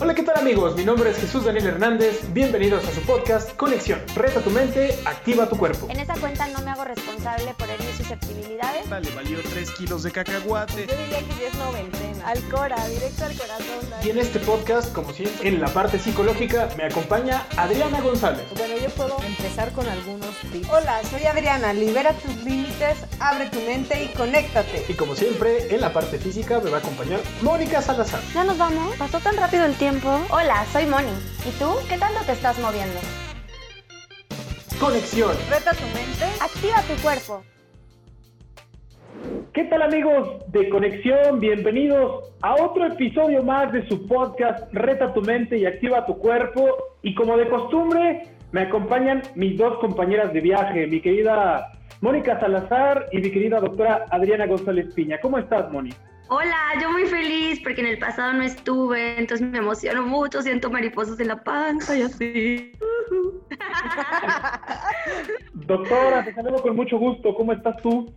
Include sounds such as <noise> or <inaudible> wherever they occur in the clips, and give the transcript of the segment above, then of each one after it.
Hola, ¿qué tal amigos? Mi nombre es Jesús Daniel Hernández. Bienvenidos a su podcast Conexión. Reta tu mente, activa tu cuerpo. En esa cuenta no me hago responsable por herir susceptibilidades. Vale, valió 3 kilos de cacahuate. Yo diría que ya es noventena. Al Cora, directo al corazón. Y en este podcast, como siempre, en la parte psicológica, me acompaña Adriana González. Bueno, yo puedo empezar con algunos tips. Hola, soy Adriana. Libera tus límites, abre tu mente y conéctate. Y como siempre, en la parte física me va a acompañar Mónica Salazar. ¿Ya nos vamos? ¿Pasó tan rápido el tiempo? Hola, soy Moni. ¿Y tú? ¿Qué tanto te estás moviendo? Conexión. Reta tu mente. Activa tu cuerpo. ¿Qué tal amigos de Conexión? Bienvenidos a otro episodio más de su podcast Reta tu mente y activa tu cuerpo. Y como de costumbre, me acompañan mis dos compañeras de viaje, mi querida Mónica Salazar y mi querida doctora Adriana González Piña. ¿Cómo estás, Moni? Hola, yo muy feliz porque en el pasado no estuve, entonces me emociono mucho, siento mariposas en la panza y así. Doctora, te saludo con mucho gusto. ¿Cómo estás tú?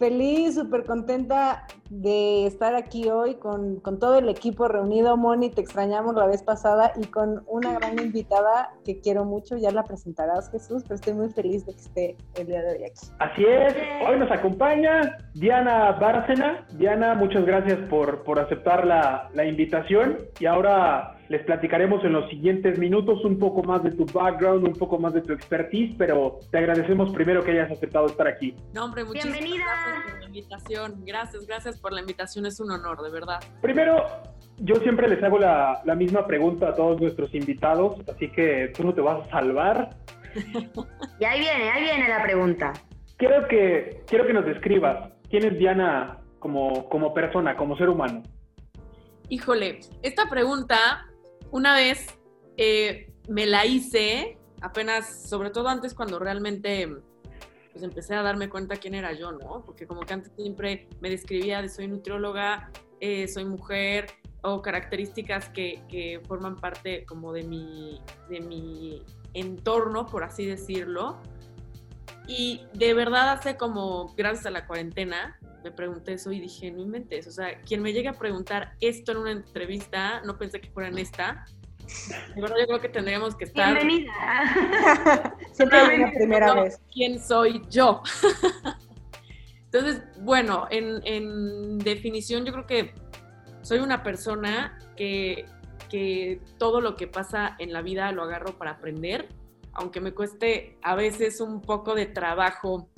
Feliz, súper contenta de estar aquí hoy con, con, todo el equipo reunido. Moni, te extrañamos la vez pasada y con una gran invitada que quiero mucho. Ya la presentarás, Jesús, pero estoy muy feliz de que esté el día de hoy aquí. Así es, hoy nos acompaña Diana Bárcena. Diana, muchas gracias por, por aceptar la, la invitación y ahora les platicaremos en los siguientes minutos un poco más de tu background, un poco más de tu expertise, pero te agradecemos primero que hayas aceptado estar aquí. No, hombre, muchísimas Bienvenida. gracias por la invitación. Gracias, gracias por la invitación. Es un honor, de verdad. Primero, yo siempre les hago la, la misma pregunta a todos nuestros invitados, así que tú no te vas a salvar. <laughs> Y ahí viene, ahí viene la pregunta. Quiero que, quiero que nos describas quién es Diana como, como persona, como ser humano. Híjole, esta pregunta una vez eh, me la hice, apenas, sobre todo antes cuando realmente pues empecé a darme cuenta quién era yo, ¿no? Porque como que antes siempre me describía de soy nutrióloga, eh, soy mujer, o características que, que, forman parte como de mi, de mi entorno, por así decirlo. Y de verdad hace como, gracias a la cuarentena, me pregunté eso y dije, no inventes, o sea, quien me llegue a preguntar esto en una entrevista, no pensé que fuera en esta. De verdad, yo creo que tendríamos que estar... Bienvenida. <laughs> Siempre es la primera no, vez. ¿Quién soy yo? <laughs> Entonces, bueno, en, en, definición, yo creo que soy una persona que, que todo lo que pasa en la vida lo agarro para aprender, aunque me cueste a veces un poco de trabajo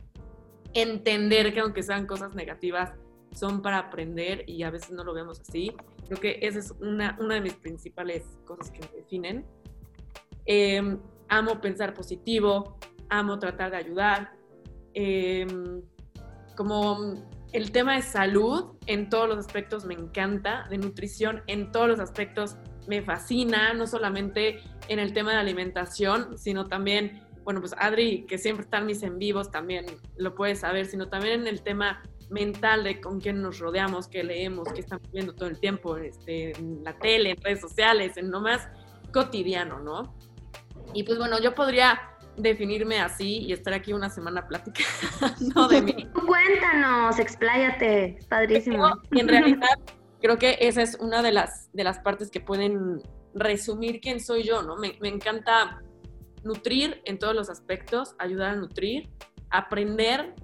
entender que aunque sean cosas negativas, son para aprender y a veces no lo vemos así. Creo que esa es una, una de mis principales cosas que me definen. Eh, amo pensar positivo, amo tratar de ayudar. Eh, como el tema de salud en todos los aspectos me encanta, de nutrición en todos los aspectos me fascina, no solamente en el tema de alimentación, sino también bueno, pues Adri, que siempre están mis en vivos, también lo puedes saber, sino también en el tema mental de con quién nos rodeamos, qué leemos, qué estamos viendo todo el tiempo, este, en la tele, en redes sociales, en lo más cotidiano, ¿no? Y pues bueno, yo podría definirme así y estar aquí una semana platicando de mí. <laughs> Cuéntanos, expláyate, padrísimo. Pero, en realidad, creo que esa es una de las, de las partes que pueden resumir quién soy yo, ¿no? Me, me encanta nutrir en todos los aspectos, ayudar a nutrir, aprender,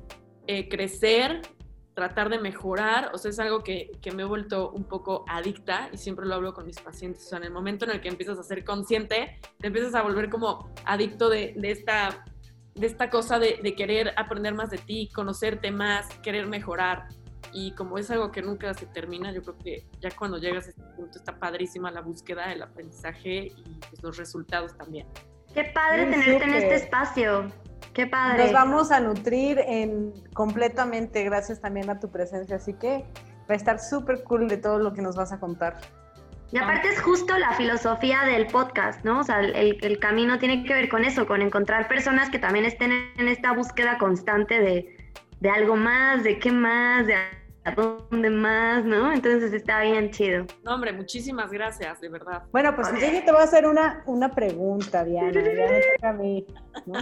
eh, crecer, tratar de mejorar, o sea, es algo que, que, me he vuelto un poco adicta y siempre lo hablo con mis pacientes, o sea, en el momento en el que empiezas a ser consciente, te empiezas a volver como adicto de, de esta, de esta cosa de, de, querer aprender más de ti, conocerte más, querer mejorar. Y como es algo que nunca se termina, yo creo que ya cuando llegas a este punto está padrísima la búsqueda, el aprendizaje y pues, los resultados también. Qué padre Muy tenerte super. en este espacio. Qué padre. Nos vamos a nutrir en completamente gracias también a tu presencia, así que va a estar súper cool de todo lo que nos vas a contar. Y aparte es justo la filosofía del podcast, ¿no? O sea, el, el, camino tiene que ver con eso, con encontrar personas que también estén en esta búsqueda constante de, de algo más, de qué más, de a dónde más, ¿no? Entonces está bien chido. No, hombre, muchísimas gracias, de verdad. Bueno, pues okay. yo te voy a hacer una, una pregunta, Diana. Ya <laughs> a mí, ¿no?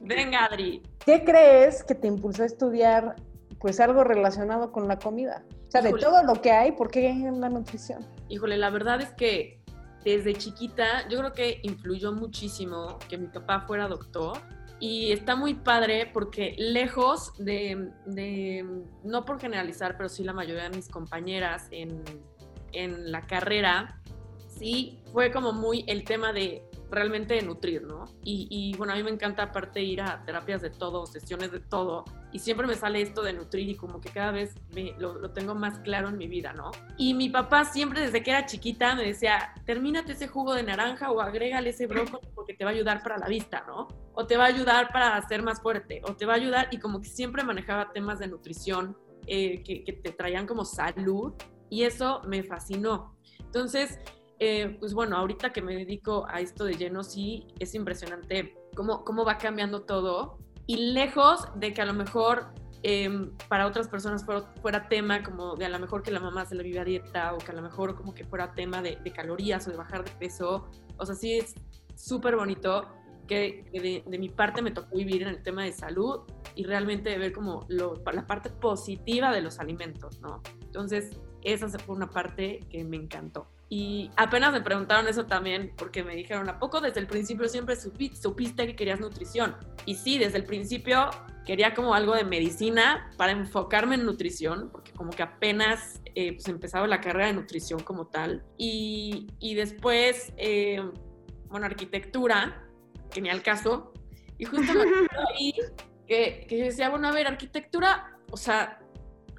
Venga, Adri. ¿Qué crees que te impulsó a estudiar pues algo relacionado con la comida? O sea, Híjole. de todo lo que hay, ¿por qué en la nutrición? Híjole, la verdad es que desde chiquita yo creo que influyó muchísimo que mi papá fuera doctor y está muy padre porque lejos de, no por generalizar, pero sí la mayoría de mis compañeras en, en la carrera, sí fue como muy el tema de realmente de nutrir, ¿no? Y, y, bueno, a mí me encanta aparte ir a terapias de todo, sesiones de todo, y siempre me sale esto de nutrir y como que cada vez me, lo, lo, tengo más claro en mi vida, ¿no? Y mi papá siempre desde que era chiquita me decía, termínate ese jugo de naranja o agrégale ese brócoli porque te va a ayudar para la vista, ¿no? O te va a ayudar para ser más fuerte, o te va a ayudar, y como que siempre manejaba temas de nutrición eh, que, que te traían como salud, y eso me fascinó. Entonces, eh, pues bueno, ahorita que me dedico a esto de lleno, sí es impresionante cómo, cómo va cambiando todo. Y lejos de que a lo mejor eh, para otras personas fuera, tema como de a lo mejor que la mamá se le vive a dieta o que a lo mejor como que fuera tema de, calorías o de bajar de peso. O sea, sí es súper bonito que, de, mi parte me tocó vivir en el tema de salud y realmente ver como lo, la parte positiva de los alimentos, ¿no? Entonces, esa fue una parte que me encantó. Y apenas me preguntaron eso también porque me dijeron, ¿a poco desde el principio siempre supiste, que querías nutrición? Y sí, desde el principio quería como algo de medicina para enfocarme en nutrición, porque como que apenas eh, pues empezaba la carrera de nutrición como tal. Y, y después, eh, bueno, arquitectura, que ni al caso. Y justo me <laughs> ahí que, que yo decía, bueno, a ver, arquitectura, o sea,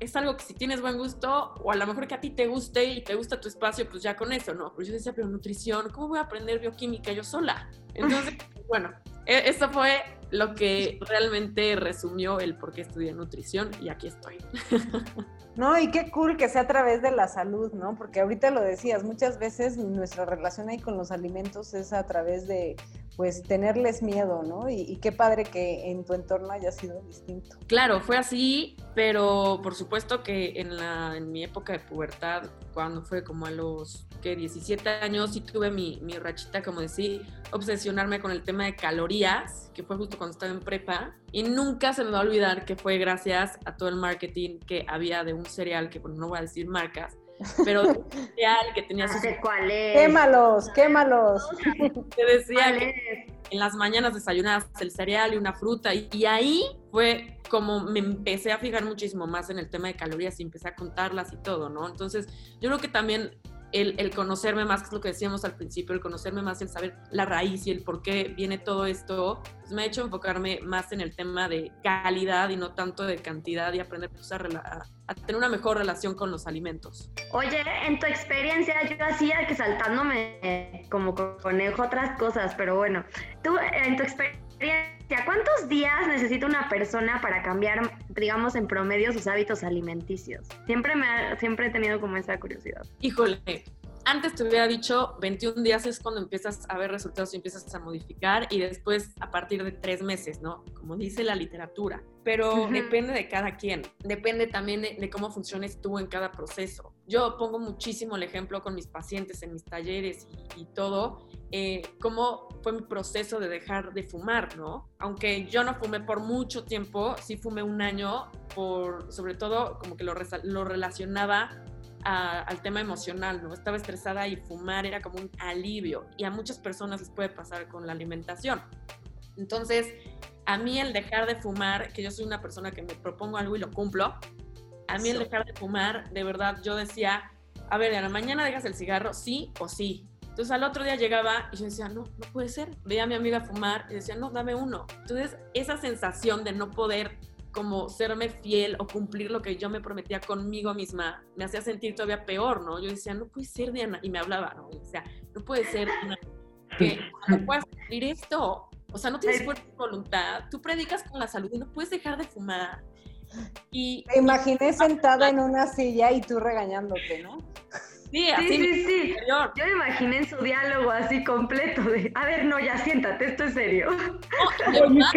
es algo que si tienes buen gusto, o a lo mejor que a ti te guste y te gusta tu espacio, pues ya con eso, ¿no? Pero yo decía, pero nutrición, ¿cómo voy a aprender bioquímica yo sola? Entonces, <laughs> bueno, eso fue lo que realmente resumió el por qué estudié nutrición y aquí estoy. <laughs> No, y qué cool que sea a través de la salud, ¿no? Porque ahorita lo decías, muchas veces nuestra relación ahí con los alimentos es a través de, pues, tenerles miedo, ¿no? Y, qué padre que en tu entorno haya sido distinto. Claro, fue así, pero por supuesto que en, mi época de pubertad, cuando fue como a los que 17 años, sí tuve mi, mi rachita, como decir, obsesionarme con el tema de calorías, que fue justo cuando estaba en prepa, y nunca se me va a olvidar que fue gracias a todo el marketing que había de cereal, que bueno, no voy a decir marcas, pero un <laughs> cereal que tenía sus... ¿Cuál es? Quémalos, quémalos. <laughs> Te decía que en las mañanas desayunabas el cereal y una fruta, y, y ahí fue como me empecé a fijar muchísimo más en el tema de calorías y empecé a contarlas y todo, ¿no? Entonces, yo creo que también el, el, conocerme más, que es lo que decíamos al principio, el conocerme más, el saber la raíz y el por qué viene todo esto, pues me ha hecho enfocarme más en el tema de calidad y no tanto de cantidad y aprender pues, a, tener una mejor relación con los alimentos. Oye, en tu experiencia yo hacía que saltándome como conejo otras cosas, pero bueno, tú en tu experiencia ¿cuántos días necesita una persona para cambiar, digamos, en promedio sus hábitos alimenticios? Siempre, me ha, siempre he tenido como esa curiosidad. Híjole, antes te hubiera dicho 21 días es cuando empiezas a ver resultados y empiezas a modificar y después a partir de tres meses, ¿no? Como dice la literatura. Pero uh -huh. depende de cada quien, depende también de, de, cómo funciones tú en cada proceso. Yo pongo muchísimo el ejemplo con mis pacientes en mis talleres y, y todo, eh, cómo fue mi proceso de dejar de fumar, ¿no? Aunque yo no fumé por mucho tiempo, sí fumé un año por, sobre todo, como que lo, lo relacionaba a, al tema emocional, ¿no? Estaba estresada y fumar era como un alivio y a muchas personas les puede pasar con la alimentación. Entonces, a mí el dejar de fumar, que yo soy una persona que me propongo algo y lo cumplo, a mí el dejar de fumar, de verdad, yo decía, a ver, a la mañana dejas el cigarro, sí o sí. Entonces al otro día llegaba y yo decía, no, no puede ser. Veía a mi amiga fumar y decía, no, dame uno. Entonces esa sensación de no poder como serme fiel o cumplir lo que yo me prometía conmigo misma, me hacía sentir todavía peor, ¿no? Yo decía, no puede ser, Diana, y me hablaba, ¿no? O sea, no puede ser, Diana, que no puedas cumplir esto. O sea, no tienes fuerza de voluntad, tú predicas con la salud y no puedes dejar de fumar. Y, Te imaginé sentada en una silla y tú regañándote, ¿no? Sí, así sí, sí, sí. Yo me imaginé en su diálogo así completo de, a ver, no, ya siéntate, esto es serio. No,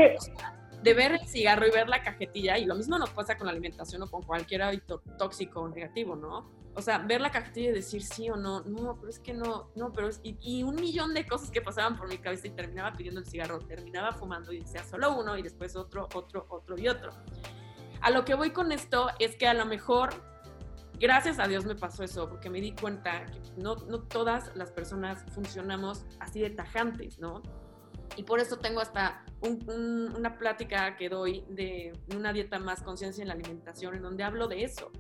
de, ver el cigarro y ver la cajetilla, y lo mismo nos pasa con la alimentación o con cualquier hábito tóxico o negativo, ¿no? O sea, ver la cajetilla y decir sí o no, no, pero es que no, no, pero es, y, y, un millón de cosas que pasaban por mi cabeza y terminaba pidiendo el cigarro, terminaba fumando y decía solo uno y después otro, otro, otro y otro. A lo que voy con esto es que a lo mejor gracias a Dios me pasó eso, porque me di cuenta que no, no todas las personas funcionamos así de tajantes, ¿no? Y por eso tengo hasta una plática que doy de una dieta más conciencia en la alimentación, en donde hablo de eso,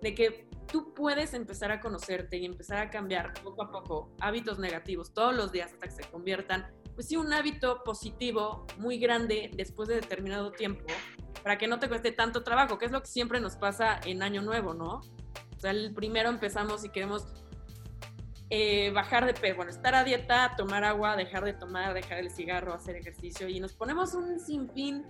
de que tú puedes empezar a conocerte y empezar a cambiar poco a poco hábitos negativos todos los días hasta que se conviertan, pues sí, un hábito positivo muy grande después de determinado tiempo, para que no te cueste tanto trabajo, que es lo que siempre nos pasa en Año Nuevo, ¿no? O sea, el primero empezamos y queremos eh, bajar de peso, bueno, estar a dieta, tomar agua, dejar de tomar, dejar el cigarro, hacer ejercicio y nos ponemos un sinfín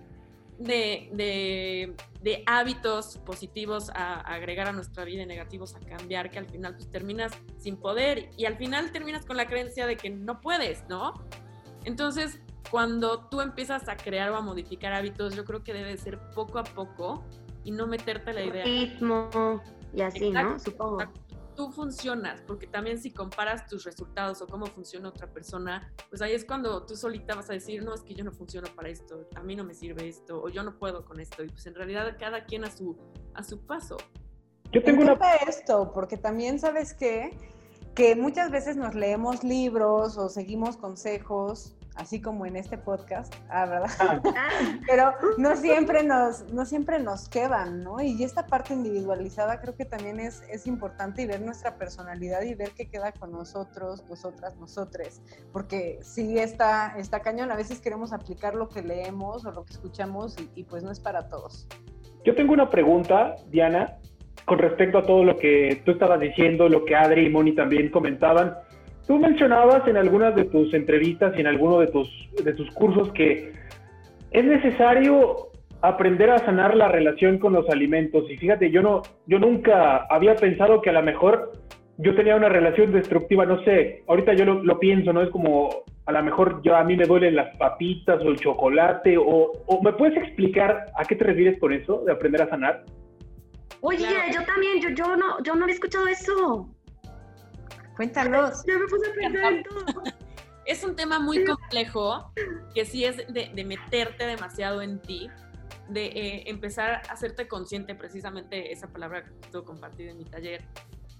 de, de, de hábitos positivos a, agregar a nuestra vida y negativos a cambiar, que al final pues terminas sin poder y al final terminas con la creencia de que no puedes, ¿no? Entonces, cuando tú empiezas a crear o a modificar hábitos, yo creo que debe ser poco a poco y no meterte la idea. Ritmo y así, ¿no? Supongo tú funcionas, porque también si comparas tus resultados o cómo funciona otra persona, pues ahí es cuando tú solita vas a decir, no, es que yo no funciono para esto, a mí no me sirve esto, o yo no puedo con esto, y pues en realidad cada quien a su, a su paso. Yo tengo una... esto, porque también sabes qué, que muchas veces nos leemos libros o seguimos consejos así como en este podcast, ah, ¿verdad? Ah. <laughs> Pero no siempre nos, no siempre nos quedan, ¿no? Y esta parte individualizada creo que también es, es importante y ver nuestra personalidad y ver qué queda con nosotros, nosotras, nosotres, porque sí está, está cañón, a veces queremos aplicar lo que leemos o lo que escuchamos y, y pues no es para todos. Yo tengo una pregunta, Diana, con respecto a todo lo que tú estabas diciendo, lo que Adri y Moni también comentaban. Tú mencionabas en algunas de tus entrevistas y en alguno de tus, de tus cursos que es necesario aprender a sanar la relación con los alimentos. Y fíjate, yo, no, yo nunca había pensado que a lo mejor yo tenía una relación destructiva, no sé, ahorita yo lo, pienso, ¿no? Es como, a lo mejor yo a mí me duelen las papitas o el chocolate, o, o, ¿me puedes explicar a qué te refieres con eso, de aprender a sanar? Oye, yo también, yo, yo, no, yo no había escuchado eso. Cuéntalos. Ya me puse a pensar todo. <laughs> Es un tema muy complejo que sí es de, meterte demasiado en ti, de eh, empezar a hacerte consciente, precisamente esa palabra que tú compartido en mi taller,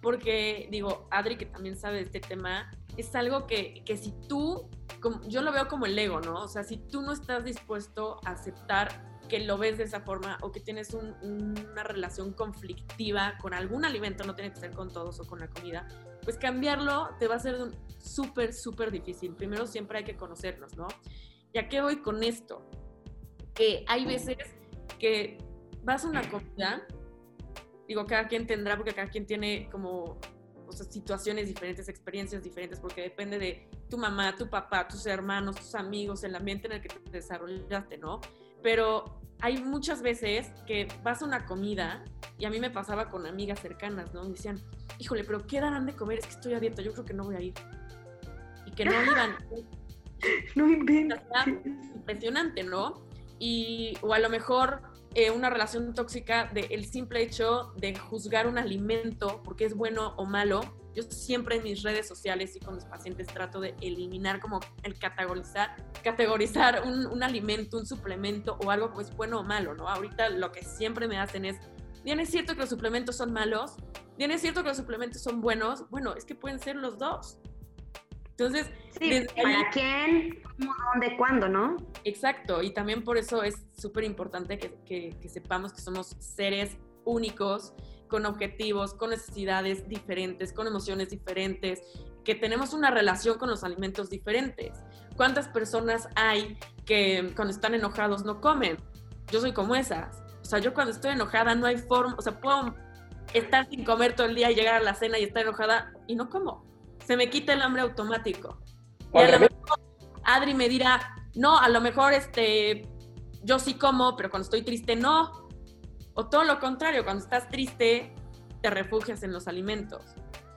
porque digo, Adri que también sabe de este tema, es algo que, que si tú, como, yo lo veo como el ego, ¿no? O sea, si tú no estás dispuesto a aceptar que lo ves de esa forma o que tienes una relación conflictiva con algún alimento, no tiene que ser con todos o con la comida, pues cambiarlo te va a ser súper, súper difícil. Primero siempre hay que conocernos, ¿no? ¿Y a qué voy con esto? Que hay veces que vas a una comida, digo, cada quien tendrá, porque cada quien tiene como situaciones diferentes, experiencias diferentes, porque depende de tu mamá, tu papá, tus hermanos, tus amigos, el ambiente en el que te desarrollaste, ¿no? pero hay muchas veces que vas a una comida y a mí me pasaba con amigas cercanas, ¿no? Me decían, híjole, pero ¿qué darán de comer? Es que estoy a dieta, yo creo que no voy a ir. Y que no iban. <laughs> no inventes. Impresionante, ¿no? Y, o a lo mejor eh, una relación tóxica del el simple hecho de juzgar un alimento porque es bueno o malo yo siempre en mis redes sociales y con los pacientes trato de eliminar como el categorizar, categorizar un, alimento, un suplemento o algo que es bueno o malo, ¿no? Ahorita lo que siempre me hacen es, bien es cierto que los suplementos son malos, bien es cierto que los suplementos son buenos, bueno, es que pueden ser los dos. Entonces, sí, ¿para quién? ¿Cómo, dónde, cuándo, no? Exacto, y también por eso es súper importante que, que sepamos que somos seres únicos con objetivos, con necesidades diferentes, con emociones diferentes, que tenemos una relación con los alimentos diferentes. ¿Cuántas personas hay que cuando están enojados no comen? Yo soy como esas. O sea, yo cuando estoy enojada no hay forma, o sea, puedo estar sin comer todo el día y llegar a la cena y estar enojada y no como. Se me quita el hambre automático. Y a lo mejor Adri me dirá, no, a lo mejor este, yo sí como, pero cuando estoy triste no. O todo lo contrario, cuando estás triste, te refugias en los alimentos.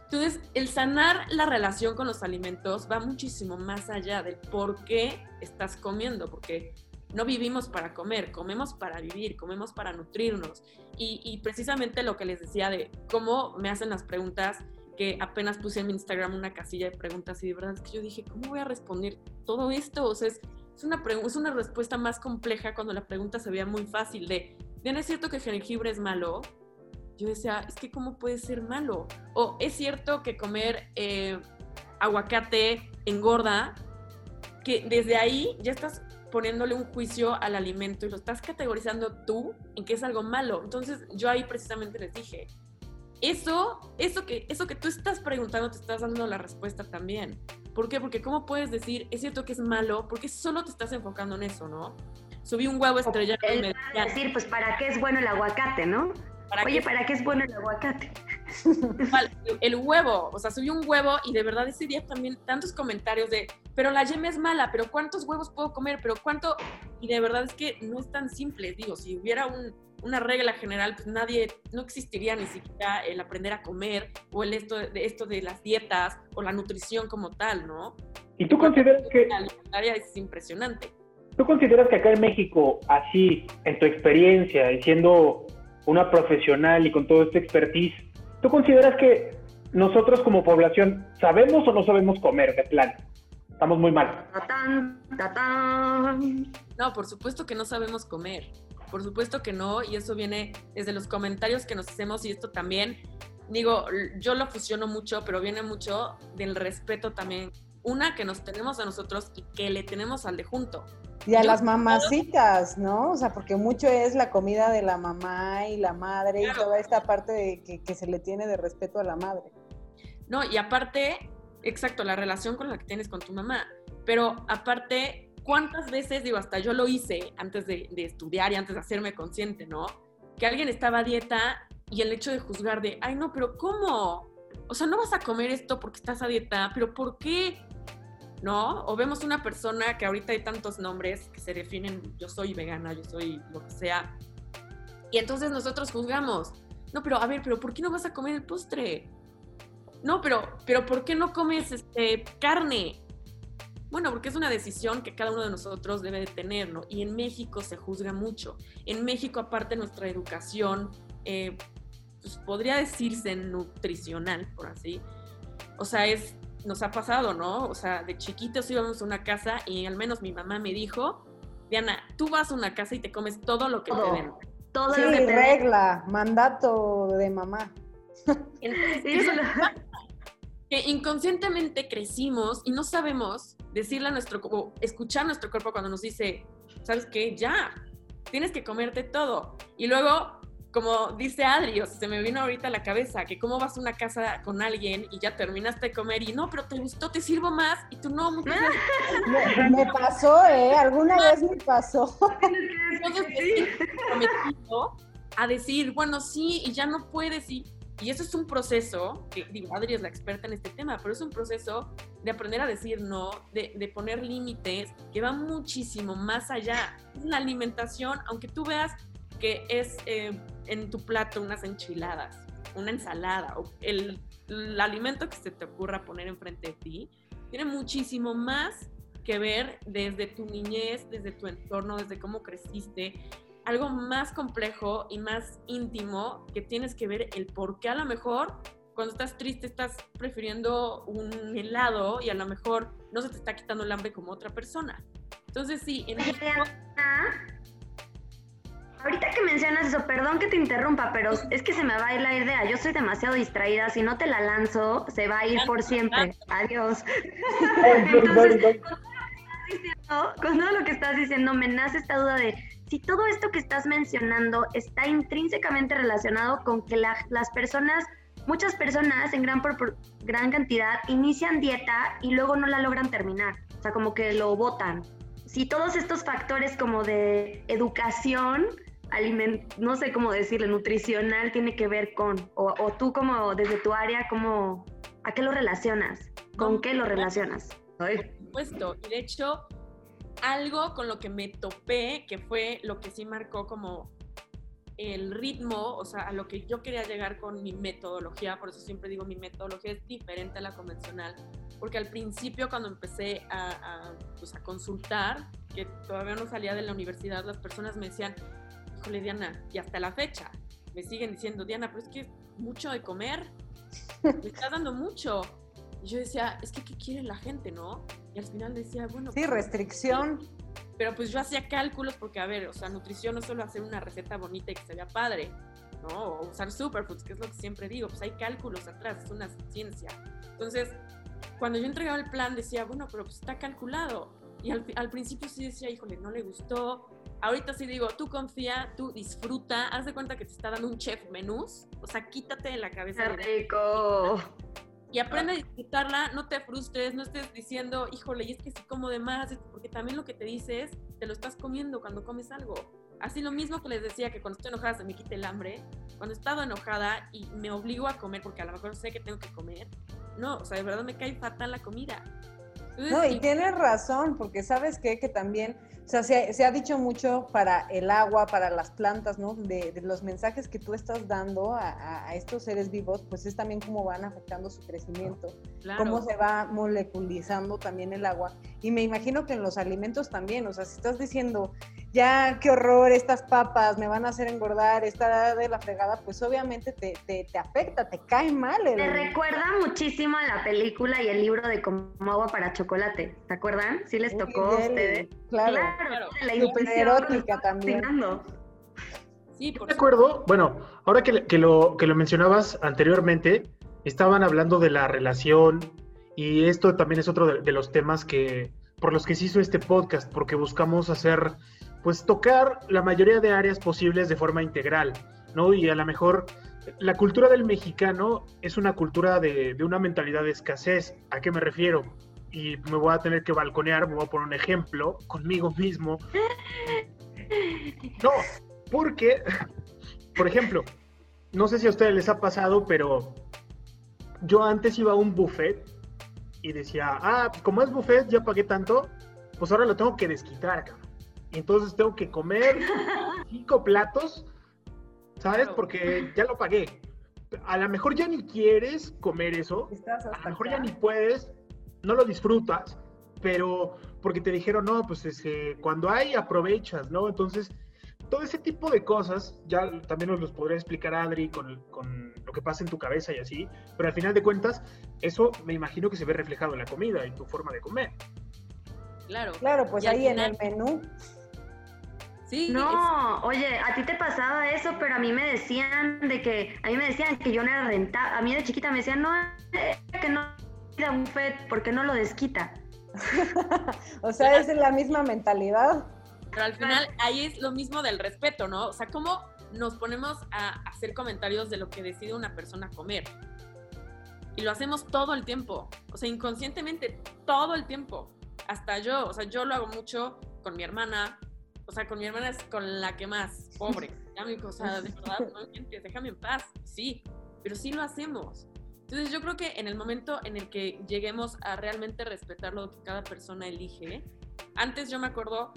Entonces, el sanar la relación con los alimentos va muchísimo más allá del por qué estás comiendo, porque no vivimos para comer, comemos para vivir, comemos para nutrirnos. Y, precisamente lo que les decía de cómo me hacen las preguntas, que apenas puse en mi Instagram una casilla de preguntas y de verdad es que yo dije, ¿cómo voy a responder todo esto? O sea, es, es una, es una respuesta más compleja cuando la pregunta se veía muy fácil de, bien es cierto que el jengibre es malo, yo decía, es que cómo puede ser malo. O es cierto que comer eh, aguacate engorda, que desde ahí ya estás poniéndole un juicio al alimento y lo estás categorizando tú en que es algo malo. Entonces yo ahí precisamente les dije, eso, eso que, eso que tú estás preguntando te estás dando la respuesta también. ¿Por qué? Porque cómo puedes decir, es cierto que es malo, porque solo te estás enfocando en eso, ¿no? Subí un huevo estrellado y me decir, pues, ¿para qué es bueno el aguacate, no? Oye, ¿para qué es bueno el aguacate? el huevo, o sea, subí un huevo y de verdad ese día también tantos comentarios de, pero la yema es mala, pero ¿cuántos huevos puedo comer? Pero ¿cuánto? Y de verdad es que no es tan simple, digo, si hubiera una regla general, pues nadie, no existiría ni siquiera el aprender a comer o el esto de, esto de las dietas o la nutrición como tal, ¿no? ¿Y tú consideras que... La alimentaria es impresionante. ¿Tú consideras que acá en México, así, en tu experiencia, y siendo una profesional y con todo este expertise, ¿tú consideras que nosotros como población sabemos o no sabemos comer de plan? Estamos muy mal. No, por supuesto que no sabemos comer. Por supuesto que no, y eso viene desde los comentarios que nos hacemos y esto también, digo, yo lo fusiono mucho, pero viene mucho del respeto también. Una, que nos tenemos a nosotros y que le tenemos al de junto. Y a las mamacitas, ¿no? O sea, porque mucho es la comida de la mamá y la madre y toda esta parte de que, que, se le tiene de respeto a la madre. No, y aparte, exacto, la relación con la que tienes con tu mamá. Pero aparte, ¿cuántas veces, digo, hasta yo lo hice antes de, estudiar y antes de hacerme consciente, ¿no? Que alguien estaba a dieta y el hecho de juzgar de, ay, no, pero ¿cómo? O sea, no vas a comer esto porque estás a dieta, pero ¿por qué? ¿no? O vemos una persona que ahorita hay tantos nombres que se definen, yo soy vegana, yo soy lo que sea, y entonces nosotros juzgamos, no, pero a ver, pero ¿por qué no vas a comer el postre? No, pero, pero ¿por qué no comes este, carne? Bueno, porque es una decisión que cada uno de nosotros debe de tener, ¿no? Y en México se juzga mucho. En México, aparte, nuestra educación, eh, pues podría decirse nutricional, por así. O sea, es nos ha pasado, ¿no? O sea, de chiquitos íbamos a una casa y al menos mi mamá me dijo, Diana, tú vas a una casa y te comes todo lo que te den. Todo sí, lo que te regla, mandato de mamá. <laughs> que inconscientemente crecimos y no sabemos decirle a nuestro o escuchar a nuestro cuerpo cuando nos dice, ¿sabes qué? Ya, tienes que comerte todo. Y luego como dice Adri, o sea, se me vino ahorita a la cabeza que cómo vas a una casa con alguien y ya terminaste de comer y no, pero te gustó, te sirvo más y tú no. <laughs> me, me, pasó, ¿eh? Alguna vez me pasó. <laughs> a decir, bueno, sí, y ya no puedes y, y eso es un proceso, que digo, Adri es la experta en este tema, pero es un proceso de aprender a decir no, de, de poner límites, que va muchísimo más allá. La alimentación, aunque tú veas que es eh, en tu plato unas enchiladas, una ensalada o el, alimento que se te ocurra poner enfrente de ti, tiene muchísimo más que ver desde tu niñez, desde tu entorno, desde cómo creciste, algo más complejo y más íntimo que tienes que ver el por qué a lo mejor cuando estás triste estás prefiriendo un helado y a lo mejor no se te está quitando el hambre como otra persona. Entonces sí, en Ahorita que mencionas eso, perdón que te interrumpa, pero es que se me va a ir la idea. Yo soy demasiado distraída. Si no te la lanzo, se va a ir por siempre. Adiós. Entonces, con todo lo que estás diciendo, me nace esta duda de si todo esto que estás mencionando está intrínsecamente relacionado con que las personas, muchas personas en gran, gran cantidad, inician dieta y luego no la logran terminar. O sea, como que lo botan. Si todos estos factores como de educación aliment no sé cómo decirle, nutricional tiene que ver con, o, tú como desde tu área, como, ¿a qué lo relacionas? ¿Con qué lo relacionas? Por supuesto, y de hecho, algo con lo que me topé, que fue lo que sí marcó como el ritmo, o sea, a lo que yo quería llegar con mi metodología, por eso siempre digo mi metodología es diferente a la convencional, porque al principio cuando empecé a, pues consultar, que todavía no salía de la universidad, las personas me decían, híjole Diana, y hasta la fecha me siguen diciendo, Diana, pero es que mucho de comer, me estás dando mucho. Y yo decía, es que ¿qué quiere la gente, no? Y al final decía, bueno... Sí, pues, restricción. Pero pues yo hacía cálculos porque, a ver, o sea, nutrición no es solo hacer una receta bonita y que se vea padre, ¿no? O usar superfoods, que es lo que siempre digo, pues hay cálculos atrás, es una ciencia. Entonces, cuando yo entregaba el plan decía, bueno, pero pues está calculado. Y al, al principio sí decía, híjole, no le gustó. Ahorita sí digo, tú confía, tú disfruta, haz de cuenta que te está dando un chef menús, o sea, quítate de la cabeza. ¡Qué rico! Y aprende a disfrutarla, no te frustres, no estés diciendo, híjole, y es que sí como de más, porque también lo que te dices, te lo estás comiendo cuando comes algo. Así lo mismo que les decía que cuando estoy enojada se me quita el hambre, cuando he estado enojada y me obligo a comer porque a lo mejor sé que tengo que comer, no, o sea, de verdad me cae fatal la comida. Entonces, no, y tienes razón, porque sabes qué? que también, o sea, se, se, ha dicho mucho para el agua, para las plantas, ¿no? De, de los mensajes que tú estás dando a, a, estos seres vivos, pues es también cómo van afectando su crecimiento, claro. cómo se va moleculizando también el agua. Y me imagino que en los alimentos también, o sea, si estás diciendo, ya, qué horror, estas papas me van a hacer engordar, esta de la fregada, pues obviamente te, te, te afecta, te cae mal. El... Me recuerda muchísimo a la película y el libro de Como agua para chocolate, ¿se acuerdan? ¿Sí les tocó a ustedes? Claro, claro. La Super erótica también. Sí, por acuerdo, bueno, ahora que, que, lo, que lo mencionabas anteriormente, estaban hablando de la relación y esto también es otro de, de los temas que por los que se hizo este podcast, porque buscamos hacer pues tocar la mayoría de áreas posibles de forma integral, ¿no? Y a lo mejor la cultura del mexicano es una cultura de, de, una mentalidad de escasez. ¿A qué me refiero? Y me voy a tener que balconear, me voy a poner un ejemplo conmigo mismo. No, porque, por ejemplo, no sé si a ustedes les ha pasado, pero yo antes iba a un buffet y decía, ah, como es buffet, ya pagué tanto, pues ahora lo tengo que desquitar, cabrón entonces tengo que comer <laughs> cinco platos, ¿sabes? Porque ya lo pagué. A lo mejor ya ni quieres comer eso, a lo mejor ya ni puedes, no lo disfrutas, pero porque te dijeron, no, pues es que cuando hay aprovechas, ¿no? Entonces, todo ese tipo de cosas, ya también nos los podría explicar Adri con, con, lo que pasa en tu cabeza y así, pero al final de cuentas, eso me imagino que se ve reflejado en la comida, en tu forma de comer. Claro. Claro, pues ahí en el menú. Sí, no, es... oye, a ti te pasaba eso, pero a mí me decían de que, a mí me decían que yo no era rentable, a mí de chiquita me decían, no, que no era un FED, porque no lo desquita? <laughs> o sea, es la misma mentalidad. Pero al final ahí es lo mismo del respeto, ¿no? O sea, ¿cómo nos ponemos a hacer comentarios de lo que decide una persona comer? Y lo hacemos todo el tiempo, o sea, inconscientemente, todo el tiempo. Hasta yo, o sea, yo lo hago mucho con mi hermana, o sea, con mi hermana es con la que más, pobre. <laughs> O sea, de verdad, no déjame en paz. Sí, pero sí lo hacemos. Entonces yo creo que en el momento en el que lleguemos a realmente respetar lo que cada persona elige, antes yo me acuerdo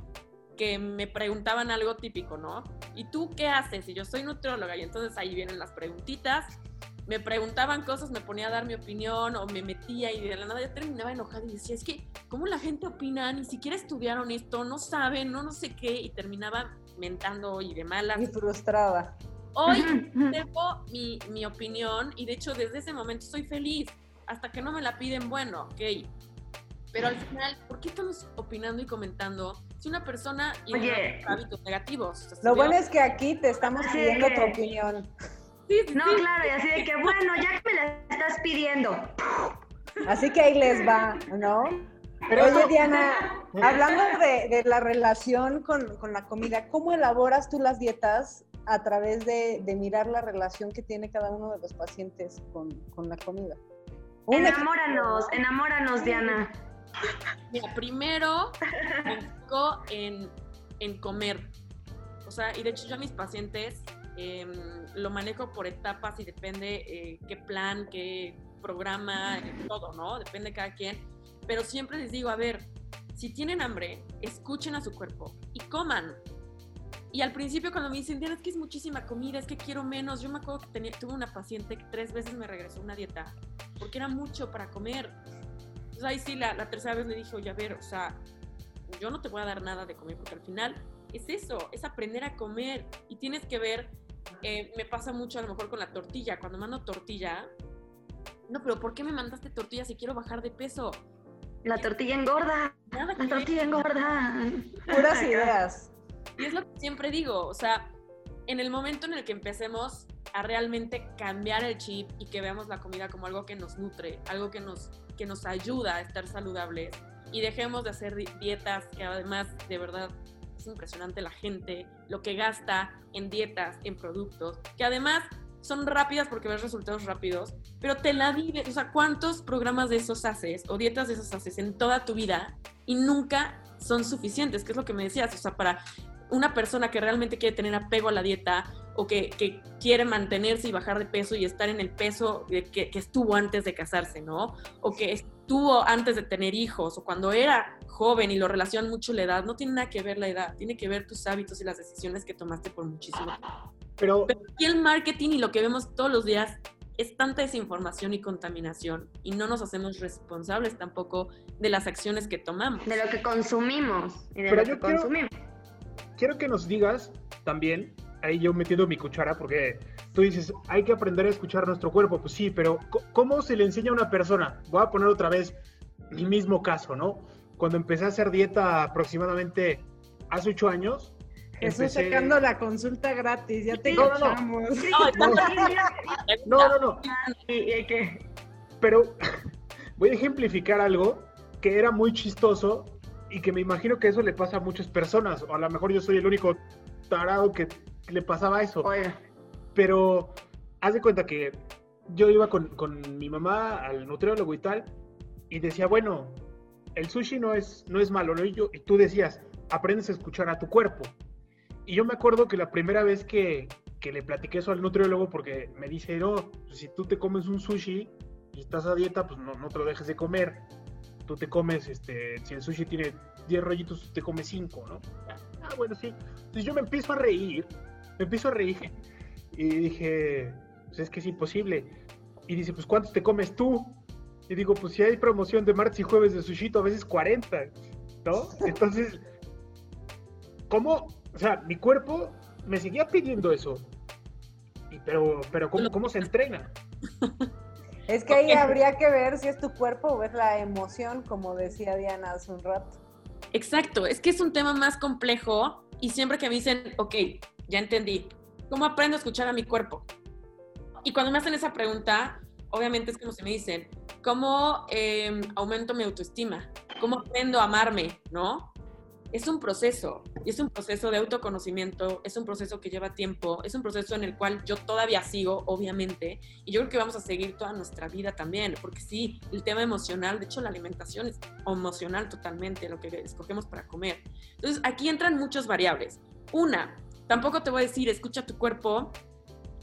que me preguntaban algo típico, ¿no? ¿Y tú qué haces? Y yo soy nutrióloga y entonces ahí vienen las preguntitas me preguntaban cosas, me ponía a dar mi opinión o me metía y de la nada yo terminaba enojada y decía, es que, ¿cómo la gente opina? Ni siquiera estudiaron esto, no saben, no, no sé qué, y terminaba mentando y de malas. Y frustrada. Hoy tengo mi, mi opinión y de hecho desde ese momento estoy feliz. Hasta que no me la piden, bueno, ok. Pero al final, ¿por qué estamos opinando y comentando si una persona tiene hábitos negativos? O sea, Lo bueno es que aquí te estamos pidiendo tu opinión no, claro, y así de que, bueno, ya que me la estás pidiendo. Así que ahí les va, ¿no? Pero Oye, Diana, hablando de, de la relación con, con, la comida, ¿cómo elaboras tú las dietas a través de, de, mirar la relación que tiene cada uno de los pacientes con, con la comida? Un enamóranos, ejemplo. enamóranos, Diana. Mira, primero me enfoco en, en comer. O sea, y de hecho yo a mis pacientes eh, lo manejo por etapas y depende eh, qué plan, qué programa, eh, todo, ¿no? Depende de cada quien. Pero siempre les digo, a ver, si tienen hambre, escuchen a su cuerpo y coman. Y al principio cuando me dicen, Diana, es que es muchísima comida, es que quiero menos, yo me acuerdo que tenía, tuve una paciente que tres veces me regresó una dieta, porque era mucho para comer. Entonces ahí sí, la, la tercera vez le dije, oye, a ver, o sea, yo no te voy a dar nada de comer, porque al final es eso, es aprender a comer y tienes que ver eh, me pasa mucho a lo mejor con la tortilla. Cuando mando tortilla, no, pero ¿por qué me mandaste tortilla si quiero bajar de peso? La tortilla engorda. Nada la tortilla engorda. Puras <laughs> ideas. Y es lo que siempre digo, o sea, en el momento en el que empecemos a realmente cambiar el chip y que veamos la comida como algo que nos nutre, algo que nos, que nos ayuda a estar saludables y dejemos de hacer dietas que además de verdad es impresionante la gente, lo que gasta en dietas, en productos, que además son rápidas porque ves resultados rápidos, pero te la vives, o sea, ¿cuántos programas de esos haces o dietas de esos haces en toda tu vida y nunca son suficientes? Que es lo que me decías, o sea, para una persona que realmente quiere tener apego a la dieta o que, quiere mantenerse y bajar de peso y estar en el peso que, que, estuvo antes de casarse, ¿no? O que estuvo antes de tener hijos o cuando era joven y lo relacionan mucho la edad, no tiene nada que ver la edad, tiene que ver tus hábitos y las decisiones que tomaste por muchísimo tiempo. Pero, Pero aquí el marketing y lo que vemos todos los días es tanta desinformación y contaminación y no nos hacemos responsables tampoco de las acciones que tomamos. De lo que consumimos y de lo que consumimos quiero que nos digas también, ahí yo metiendo mi cuchara, porque tú dices, hay que aprender a escuchar nuestro cuerpo. Pues sí, pero ¿cómo se le enseña a una persona? Voy a poner otra vez mi mismo caso, ¿no? Cuando empecé a hacer dieta aproximadamente hace ocho años, Estoy sacando la consulta gratis, ya te no, no, no. no, no, no. Pero <laughs> voy a ejemplificar algo que era muy chistoso y que me imagino que eso le pasa a muchas personas, o a lo mejor yo soy el único tarado que le pasaba eso. Pero haz de cuenta que yo iba con, mi mamá al nutriólogo y tal, y decía, bueno, el sushi no es, no es malo, ¿no? Y, yo, y tú decías, aprendes a escuchar a tu cuerpo. Y yo me acuerdo que la primera vez que, que le platiqué eso al nutriólogo, porque me dice, no, si tú te comes un sushi y estás a dieta, pues no, no te lo dejes de comer tú te comes, este, si el sushi tiene 10 rollitos, te comes 5, ¿no? Ah, bueno, sí. Entonces yo me empiezo a reír, me empiezo a reír y dije, pues es que es imposible. Y dice, pues ¿cuántos te comes tú? Y digo, pues si hay promoción de martes y jueves de sushi, a veces 40, ¿no? Entonces, ¿cómo? O sea, mi cuerpo me seguía pidiendo eso. Y, pero, pero ¿cómo, ¿cómo se entrena? Es que ahí habría que ver si es tu cuerpo o es la emoción, como decía Diana hace un rato. Exacto, es que es un tema más complejo y siempre que me dicen, ok, ya entendí, ¿cómo aprendo a escuchar a mi cuerpo? Y cuando me hacen esa pregunta, obviamente es como si me dicen, ¿cómo em, aumento mi autoestima? ¿Cómo aprendo a amarme? ¿No? Es un proceso, y es un proceso de autoconocimiento, es un proceso que lleva tiempo, es un proceso en el cual yo todavía sigo, obviamente, y yo creo que vamos a seguir toda nuestra vida también, porque sí, el tema emocional, de hecho la alimentación es emocional totalmente, lo que escogemos para comer. Entonces, aquí entran muchas variables. Una, tampoco te voy a decir, escucha tu cuerpo